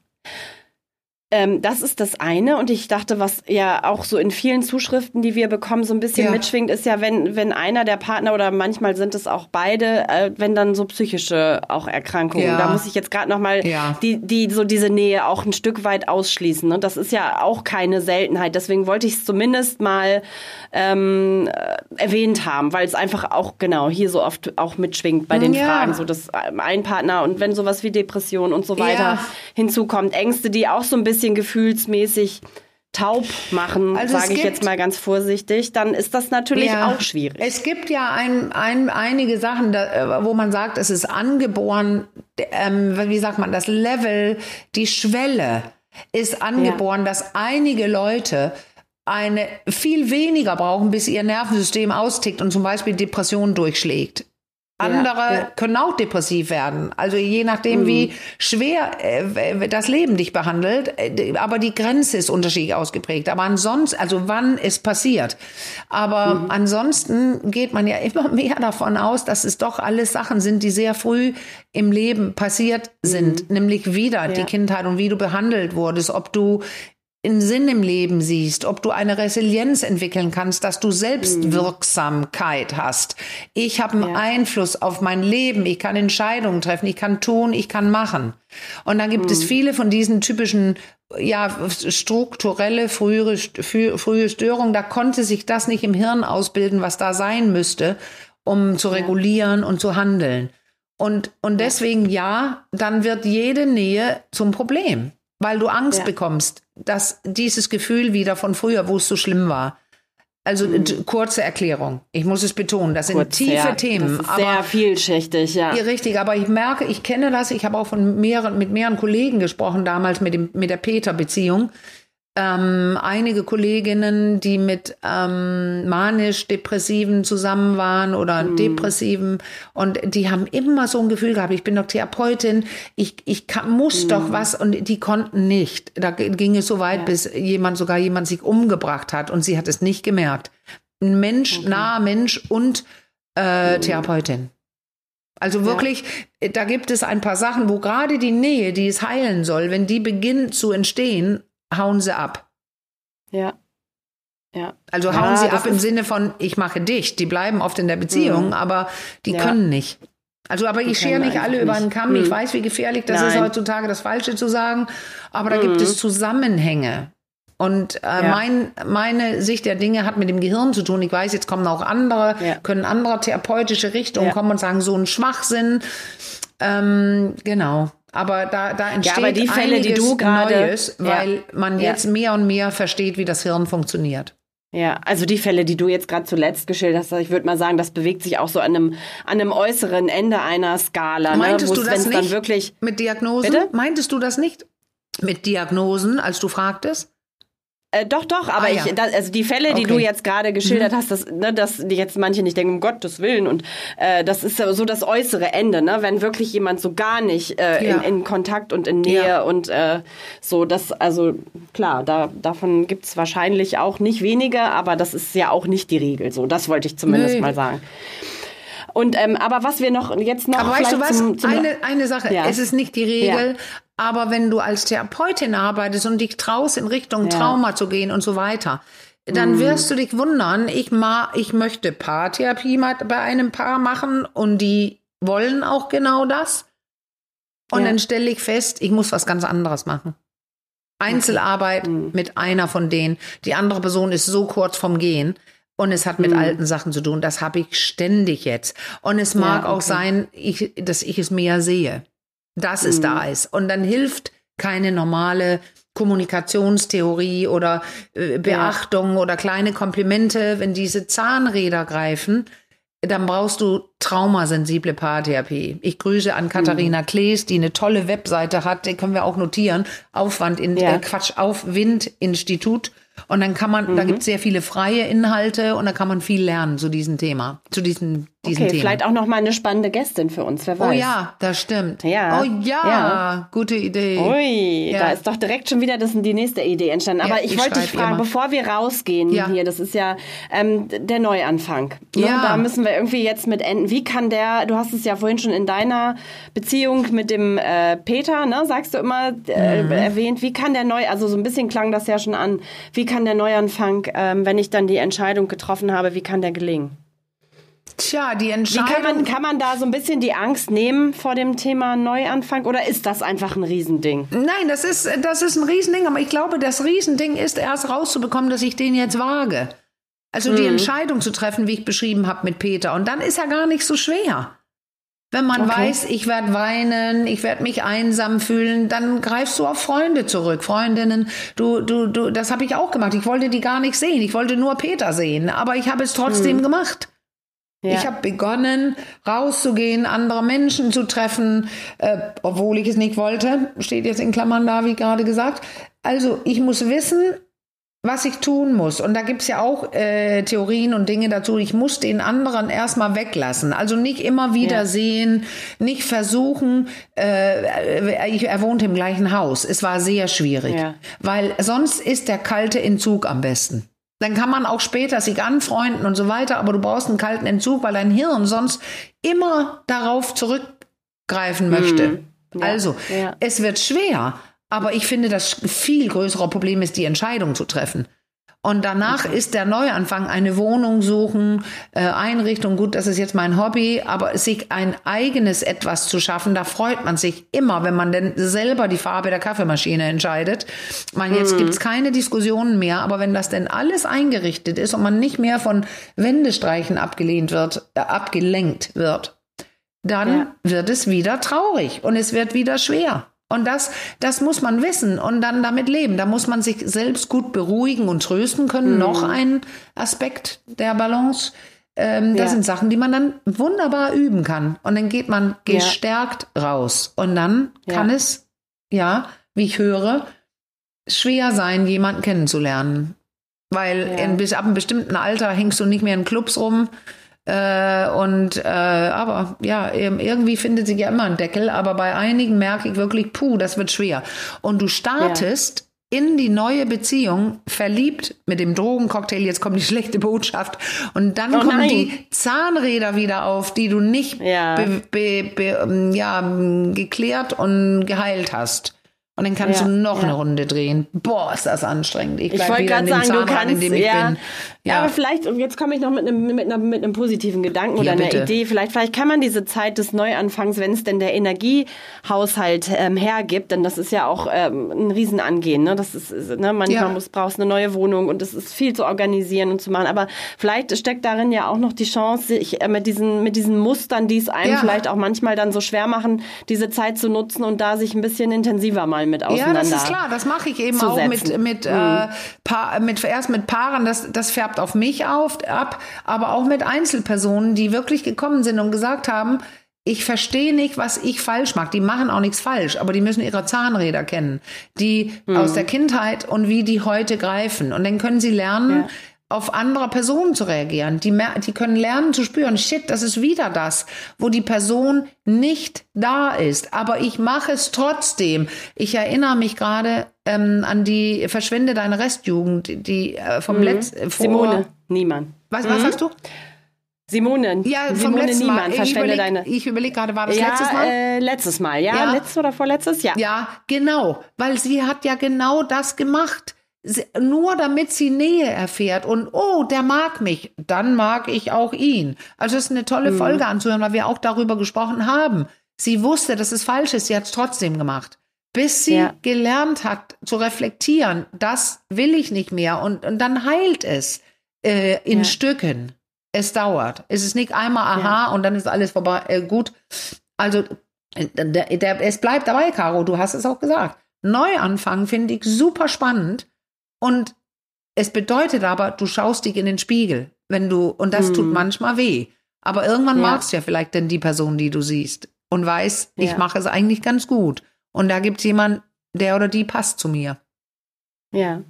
Ähm, das ist das eine. Und ich dachte, was ja auch so in vielen Zuschriften, die wir bekommen, so ein bisschen ja. mitschwingt, ist ja, wenn, wenn einer der Partner oder manchmal sind es auch beide, äh, wenn dann so psychische auch Erkrankungen. Ja. Da muss ich jetzt gerade nochmal ja. die, die so diese Nähe auch ein Stück weit ausschließen. Und das ist ja auch keine Seltenheit. Deswegen wollte ich es zumindest mal ähm, erwähnt haben, weil es einfach auch genau hier so oft auch mitschwingt bei den Fragen. So dass ein Partner und wenn sowas wie Depression und so weiter hinzukommt, Ängste, die auch so ein bisschen bisschen gefühlsmäßig taub machen, also sage ich jetzt mal ganz vorsichtig, dann ist das natürlich ja, auch schwierig. Es gibt ja ein, ein, einige Sachen, da, äh, wo man sagt, es ist angeboren, ähm, wie sagt man, das Level, die Schwelle ist angeboren, ja. dass einige Leute eine viel weniger brauchen, bis ihr Nervensystem austickt und zum Beispiel Depressionen durchschlägt. Andere ja, ja. können auch depressiv werden. Also je nachdem, mhm. wie schwer äh, das Leben dich behandelt. Äh, aber die Grenze ist unterschiedlich ausgeprägt. Aber ansonsten, also wann es passiert. Aber mhm. ansonsten geht man ja immer mehr davon aus, dass es doch alles Sachen sind, die sehr früh im Leben passiert sind. Mhm. Nämlich wieder ja. die Kindheit und wie du behandelt wurdest. Ob du einen Sinn im Leben siehst, ob du eine Resilienz entwickeln kannst, dass du Selbstwirksamkeit hast. Ich habe einen ja. Einfluss auf mein Leben, ich kann Entscheidungen treffen, ich kann tun, ich kann machen. Und dann gibt mhm. es viele von diesen typischen ja, strukturelle frühere, frühe Störungen, da konnte sich das nicht im Hirn ausbilden, was da sein müsste. um zu regulieren und zu handeln. Und, und deswegen ja, dann wird jede Nähe zum Problem, weil du Angst ja. bekommst, dass dieses Gefühl wieder von früher, wo es so schlimm war, also mhm. kurze Erklärung. Ich muss es betonen, das sind Kurz, tiefe ja, Themen. Das ist sehr vielschichtig, ja. Richtig, aber ich merke, ich kenne das. Ich habe auch von mehreren, mit mehreren Kollegen gesprochen damals mit dem mit der Peter-Beziehung ähm, einige Kolleginnen, die mit ähm, manisch-depressiven zusammen waren oder mhm. depressiven und die haben immer so ein Gefühl gehabt, ich bin doch Therapeutin, ich, ich kann, muss mhm. doch was und die konnten nicht. Da ging es so weit, ja. bis jemand, sogar jemand sich umgebracht hat und sie hat es nicht gemerkt. Ein Mensch, okay. naher Mensch und äh, mhm. Therapeutin. Also wirklich, ja. da gibt es ein paar Sachen, wo gerade die Nähe, die es heilen soll, wenn die beginnt zu entstehen, hauen sie ab. Ja. Ja. Also hauen ja, sie ab im Sinne von, ich mache dich. Die bleiben oft in der Beziehung, mhm. aber die ja. können nicht. Also, aber die ich schere nicht alle über einen Kamm. Mhm. Ich weiß, wie gefährlich das Nein. ist, heutzutage das Falsche zu sagen. Aber da mhm. gibt es Zusammenhänge. Und äh, ja. mein, meine Sicht der Dinge hat mit dem Gehirn zu tun. Ich weiß, jetzt kommen auch andere, ja. können andere therapeutische Richtungen ja. kommen und sagen, so ein Schwachsinn. Ähm, genau. Aber da, da entsteht ja, aber die Fälle, die du gerade, Neues, weil ja, man jetzt ja. mehr und mehr versteht, wie das Hirn funktioniert. Ja, also die Fälle, die du jetzt gerade zuletzt geschildert hast, ich würde mal sagen, das bewegt sich auch so an einem, an einem äußeren Ende einer Skala. Ne, Meintest ne, du das nicht wirklich mit Diagnosen? Bitte? Meintest du das nicht mit Diagnosen, als du fragtest? Äh, doch, doch, aber ah, ja. ich, da, also die Fälle, die okay. du jetzt gerade geschildert mhm. hast, dass, ne, dass die jetzt manche nicht denken, um Gottes Willen, und äh, das ist so das äußere Ende, ne, wenn wirklich jemand so gar nicht äh, ja. in, in Kontakt und in Nähe ja. und äh, so, das, also klar, da, davon gibt's wahrscheinlich auch nicht wenige, aber das ist ja auch nicht die Regel, so, das wollte ich zumindest nee. mal sagen. Und ähm, aber was wir noch jetzt noch. Aber weißt du was? Zum, zum eine, eine Sache. Ja. Es ist nicht die Regel, aber wenn du als Therapeutin arbeitest und dich traust, in Richtung ja. Trauma zu gehen und so weiter, dann mhm. wirst du dich wundern, ich, ma, ich möchte Paartherapie bei einem Paar machen und die wollen auch genau das. Und ja. dann stelle ich fest, ich muss was ganz anderes machen. Einzelarbeit okay. mhm. mit einer von denen. Die andere Person ist so kurz vom Gehen und es hat mit mhm. alten Sachen zu tun. Das habe ich ständig jetzt. Und es mag ja, okay. auch sein, ich, dass ich es mehr sehe dass es mhm. da ist. Und dann hilft keine normale Kommunikationstheorie oder äh, Beachtung ja. oder kleine Komplimente, wenn diese Zahnräder greifen, dann brauchst du traumasensible Paartherapie. Ich grüße an Katharina mhm. Klees, die eine tolle Webseite hat, die können wir auch notieren. Aufwand in ja. äh, Quatsch, Aufwindinstitut. Und dann kann man, mhm. da gibt es sehr viele freie Inhalte und da kann man viel lernen zu diesem Thema, zu diesen diesen okay, vielleicht auch noch mal eine spannende Gästin für uns, wer oh weiß. Oh ja, das stimmt. Ja. Oh ja, ja. gute Idee. Ui, ja. da ist doch direkt schon wieder das, die nächste Idee entstanden. Aber ja, ich, ich wollte dich fragen, immer. bevor wir rausgehen hier, das ist ja ähm, der Neuanfang. Ne? Ja. Da müssen wir irgendwie jetzt mit enden. Wie kann der, du hast es ja vorhin schon in deiner Beziehung mit dem äh, Peter, ne, sagst du immer, äh, mhm. erwähnt, wie kann der neu, also so ein bisschen klang das ja schon an, wie kann der Neuanfang, ähm, wenn ich dann die Entscheidung getroffen habe, wie kann der gelingen? Tja, die Entscheidung. Wie kann man, kann man da so ein bisschen die Angst nehmen vor dem Thema Neuanfang oder ist das einfach ein Riesending? Nein, das ist, das ist ein Riesending, aber ich glaube, das Riesending ist erst rauszubekommen, dass ich den jetzt wage. Also die mhm. Entscheidung zu treffen, wie ich beschrieben habe mit Peter. Und dann ist er gar nicht so schwer. Wenn man okay. weiß, ich werde weinen, ich werde mich einsam fühlen, dann greifst du auf Freunde zurück, Freundinnen. Du, du, du, das habe ich auch gemacht. Ich wollte die gar nicht sehen. Ich wollte nur Peter sehen, aber ich habe es trotzdem mhm. gemacht. Ja. Ich habe begonnen, rauszugehen, andere Menschen zu treffen, äh, obwohl ich es nicht wollte. Steht jetzt in Klammern da, wie gerade gesagt. Also ich muss wissen, was ich tun muss. Und da gibt's ja auch äh, Theorien und Dinge dazu. Ich muss den anderen erstmal weglassen. Also nicht immer wieder ja. sehen, nicht versuchen. Äh, ich, er wohnt im gleichen Haus. Es war sehr schwierig, ja. weil sonst ist der kalte Entzug am besten. Dann kann man auch später sich anfreunden und so weiter, aber du brauchst einen kalten Entzug, weil dein Hirn sonst immer darauf zurückgreifen möchte. Mhm. Ja, also, ja. es wird schwer, aber ich finde, das viel größere Problem ist, die Entscheidung zu treffen. Und danach okay. ist der Neuanfang eine Wohnung suchen, äh, Einrichtung. Gut, das ist jetzt mein Hobby, aber sich ein eigenes etwas zu schaffen, da freut man sich immer, wenn man denn selber die Farbe der Kaffeemaschine entscheidet. Man, jetzt mhm. gibt's keine Diskussionen mehr, aber wenn das denn alles eingerichtet ist und man nicht mehr von Wendestreichen abgelehnt wird, äh, abgelenkt wird, dann ja. wird es wieder traurig und es wird wieder schwer. Und das, das muss man wissen und dann damit leben. Da muss man sich selbst gut beruhigen und trösten können. Mhm. Noch ein Aspekt der Balance. Ähm, das ja. sind Sachen, die man dann wunderbar üben kann. Und dann geht man gestärkt ja. raus. Und dann ja. kann es, ja, wie ich höre, schwer sein, jemanden kennenzulernen. Weil in, bis ab einem bestimmten Alter hängst du nicht mehr in Clubs rum äh, und äh, aber ja, irgendwie findet sich ja immer ein Deckel, aber bei einigen merke ich wirklich, puh, das wird schwer. Und du startest ja. in die neue Beziehung verliebt mit dem Drogencocktail, jetzt kommt die schlechte Botschaft und dann oh kommen nein. die Zahnräder wieder auf, die du nicht ja. Be, be, be, ähm, ja, geklärt und geheilt hast. Und dann kannst ja, du noch ja. eine Runde drehen. Boah, ist das anstrengend. Ich, ich wollte gerade sagen, Zahnrad, du kannst, in dem ich ja, bin. Ja. aber vielleicht, und jetzt komme ich noch mit einem, mit, einem, mit einem positiven Gedanken oder einer bitte. Idee. Vielleicht, vielleicht kann man diese Zeit des Neuanfangs, wenn es denn der Energiehaushalt ähm, hergibt, denn das ist ja auch ähm, ein Riesenangehen. Ne? Das ist, ne? manchmal muss, brauchst eine neue Wohnung und es ist viel zu organisieren und zu machen. Aber vielleicht steckt darin ja auch noch die Chance, sich äh, mit, diesen, mit diesen Mustern, die es einem vielleicht auch manchmal dann so schwer machen, diese Zeit zu nutzen und da sich ein bisschen intensiver mal mit auseinander. Ja, das ist klar. Das mache ich eben auch mit mit mhm. äh, mit erst mit Paaren. Das das färbt auf mich auf ab, aber auch mit Einzelpersonen, die wirklich gekommen sind und gesagt haben, ich verstehe nicht, was ich falsch mache. Die machen auch nichts falsch, aber die müssen ihre Zahnräder kennen, die mhm. aus der Kindheit und wie die heute greifen. Und dann können sie lernen, ja auf andere Personen zu reagieren. Die, die können lernen zu spüren, shit, das ist wieder das, wo die Person nicht da ist. Aber ich mache es trotzdem. Ich erinnere mich gerade ähm, an die Verschwinde deine Restjugend, die äh, vom mhm. letzten. Simone Niemann. Was, was mhm. sagst du? Simone. Ja, Simone Niemann, verschwende deine. Ich überlege gerade, war das ja, letztes Mal? Äh, letztes Mal, ja, ja. Letztes oder vorletztes, ja. Ja, genau. Weil sie hat ja genau das gemacht nur damit sie Nähe erfährt und oh, der mag mich, dann mag ich auch ihn. Also es ist eine tolle mhm. Folge anzuhören, weil wir auch darüber gesprochen haben. Sie wusste, dass es falsch ist, sie hat es trotzdem gemacht. Bis sie ja. gelernt hat zu reflektieren, das will ich nicht mehr und, und dann heilt es äh, in ja. Stücken. Es dauert. Es ist nicht einmal aha ja. und dann ist alles vorbei. Äh, gut. Also äh, der, der, es bleibt dabei, Caro, du hast es auch gesagt. Neuanfang finde ich super spannend und es bedeutet aber, du schaust dich in den Spiegel, wenn du, und das hm. tut manchmal weh. Aber irgendwann ja. magst du ja vielleicht denn die Person, die du siehst und weißt, ja. ich mache es eigentlich ganz gut. Und da gibt es jemand, der oder die passt zu mir. Ja.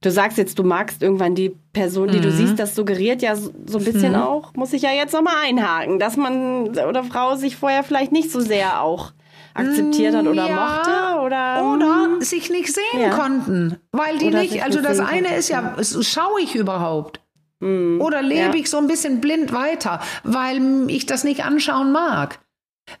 Du sagst jetzt, du magst irgendwann die Person, die mhm. du siehst, das suggeriert ja so, so ein bisschen mhm. auch, muss ich ja jetzt nochmal einhaken, dass man oder Frau sich vorher vielleicht nicht so sehr auch akzeptiert hat oder ja, mochte oder oder hm. sich nicht sehen ja. konnten, weil die oder nicht. Also das eine ist ja, schaue ich überhaupt? Mhm. Oder lebe ja. ich so ein bisschen blind weiter, weil ich das nicht anschauen mag?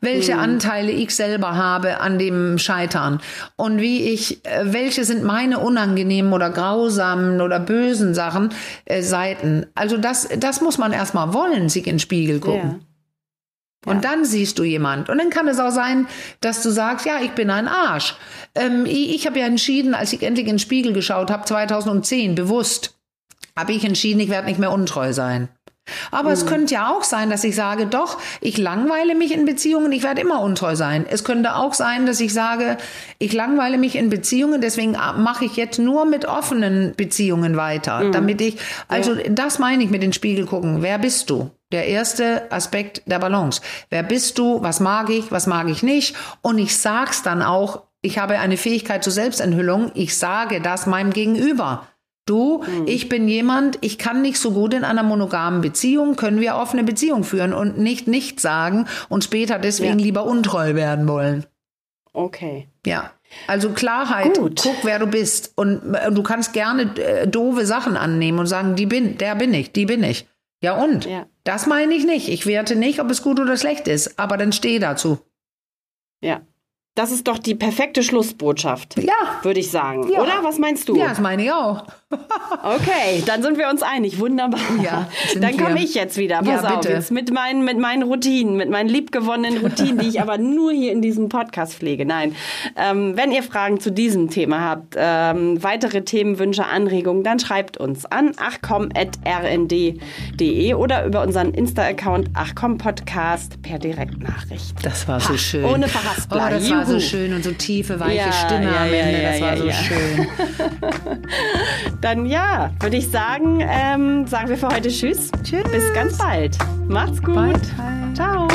Welche mhm. Anteile ich selber habe an dem Scheitern und wie ich, äh, welche sind meine unangenehmen oder grausamen oder bösen Sachen, äh, Seiten. Also das, das muss man erstmal wollen, sich in den Spiegel gucken. Und dann siehst du jemand. Und dann kann es auch sein, dass du sagst, ja, ich bin ein Arsch. Ähm, ich ich habe ja entschieden, als ich endlich in den Spiegel geschaut habe, 2010, bewusst, habe ich entschieden, ich werde nicht mehr untreu sein. Aber mhm. es könnte ja auch sein, dass ich sage, doch, ich langweile mich in Beziehungen, ich werde immer untreu sein. Es könnte auch sein, dass ich sage, ich langweile mich in Beziehungen, deswegen mache ich jetzt nur mit offenen Beziehungen weiter, mhm. damit ich, also ja. das meine ich mit den Spiegel gucken. Wer bist du? Der erste Aspekt der Balance. Wer bist du? Was mag ich? Was mag ich nicht? Und ich sag's dann auch. Ich habe eine Fähigkeit zur Selbstenthüllung. Ich sage das meinem Gegenüber. Du, mhm. ich bin jemand, ich kann nicht so gut in einer monogamen Beziehung, können wir offene Beziehung führen und nicht nicht sagen und später deswegen ja. lieber untreu werden wollen. Okay. Ja. Also Klarheit, Gut. guck, wer du bist. Und äh, du kannst gerne äh, doofe Sachen annehmen und sagen, die bin, der bin ich, die bin ich. Ja und? Ja. Das meine ich nicht. Ich werte nicht, ob es gut oder schlecht ist, aber dann steh dazu. Ja. Das ist doch die perfekte Schlussbotschaft. Ja. Würde ich sagen. Ja. Oder? Was meinst du? Ja, das meine ich auch. okay, dann sind wir uns einig. Wunderbar. Ja, dann komme ich jetzt wieder. Pass ja, auf, jetzt mit meinen, mit meinen Routinen, mit meinen liebgewonnenen Routinen, die ich aber nur hier in diesem Podcast pflege. Nein. Ähm, wenn ihr Fragen zu diesem Thema habt, ähm, weitere Themenwünsche, Anregungen, dann schreibt uns an achcom.rnd.de oder über unseren Insta-Account achcom-podcast per Direktnachricht. Das war so schön. Ohne Verhaspler. Oh, so schön und so tiefe, weiche ja, Stimme ja, am Ende. Ja, das war so schön. Dann ja, würde ich sagen, ähm, sagen wir für heute Tschüss. Tschüss. Bis ganz bald. Macht's gut. Bye. Ciao.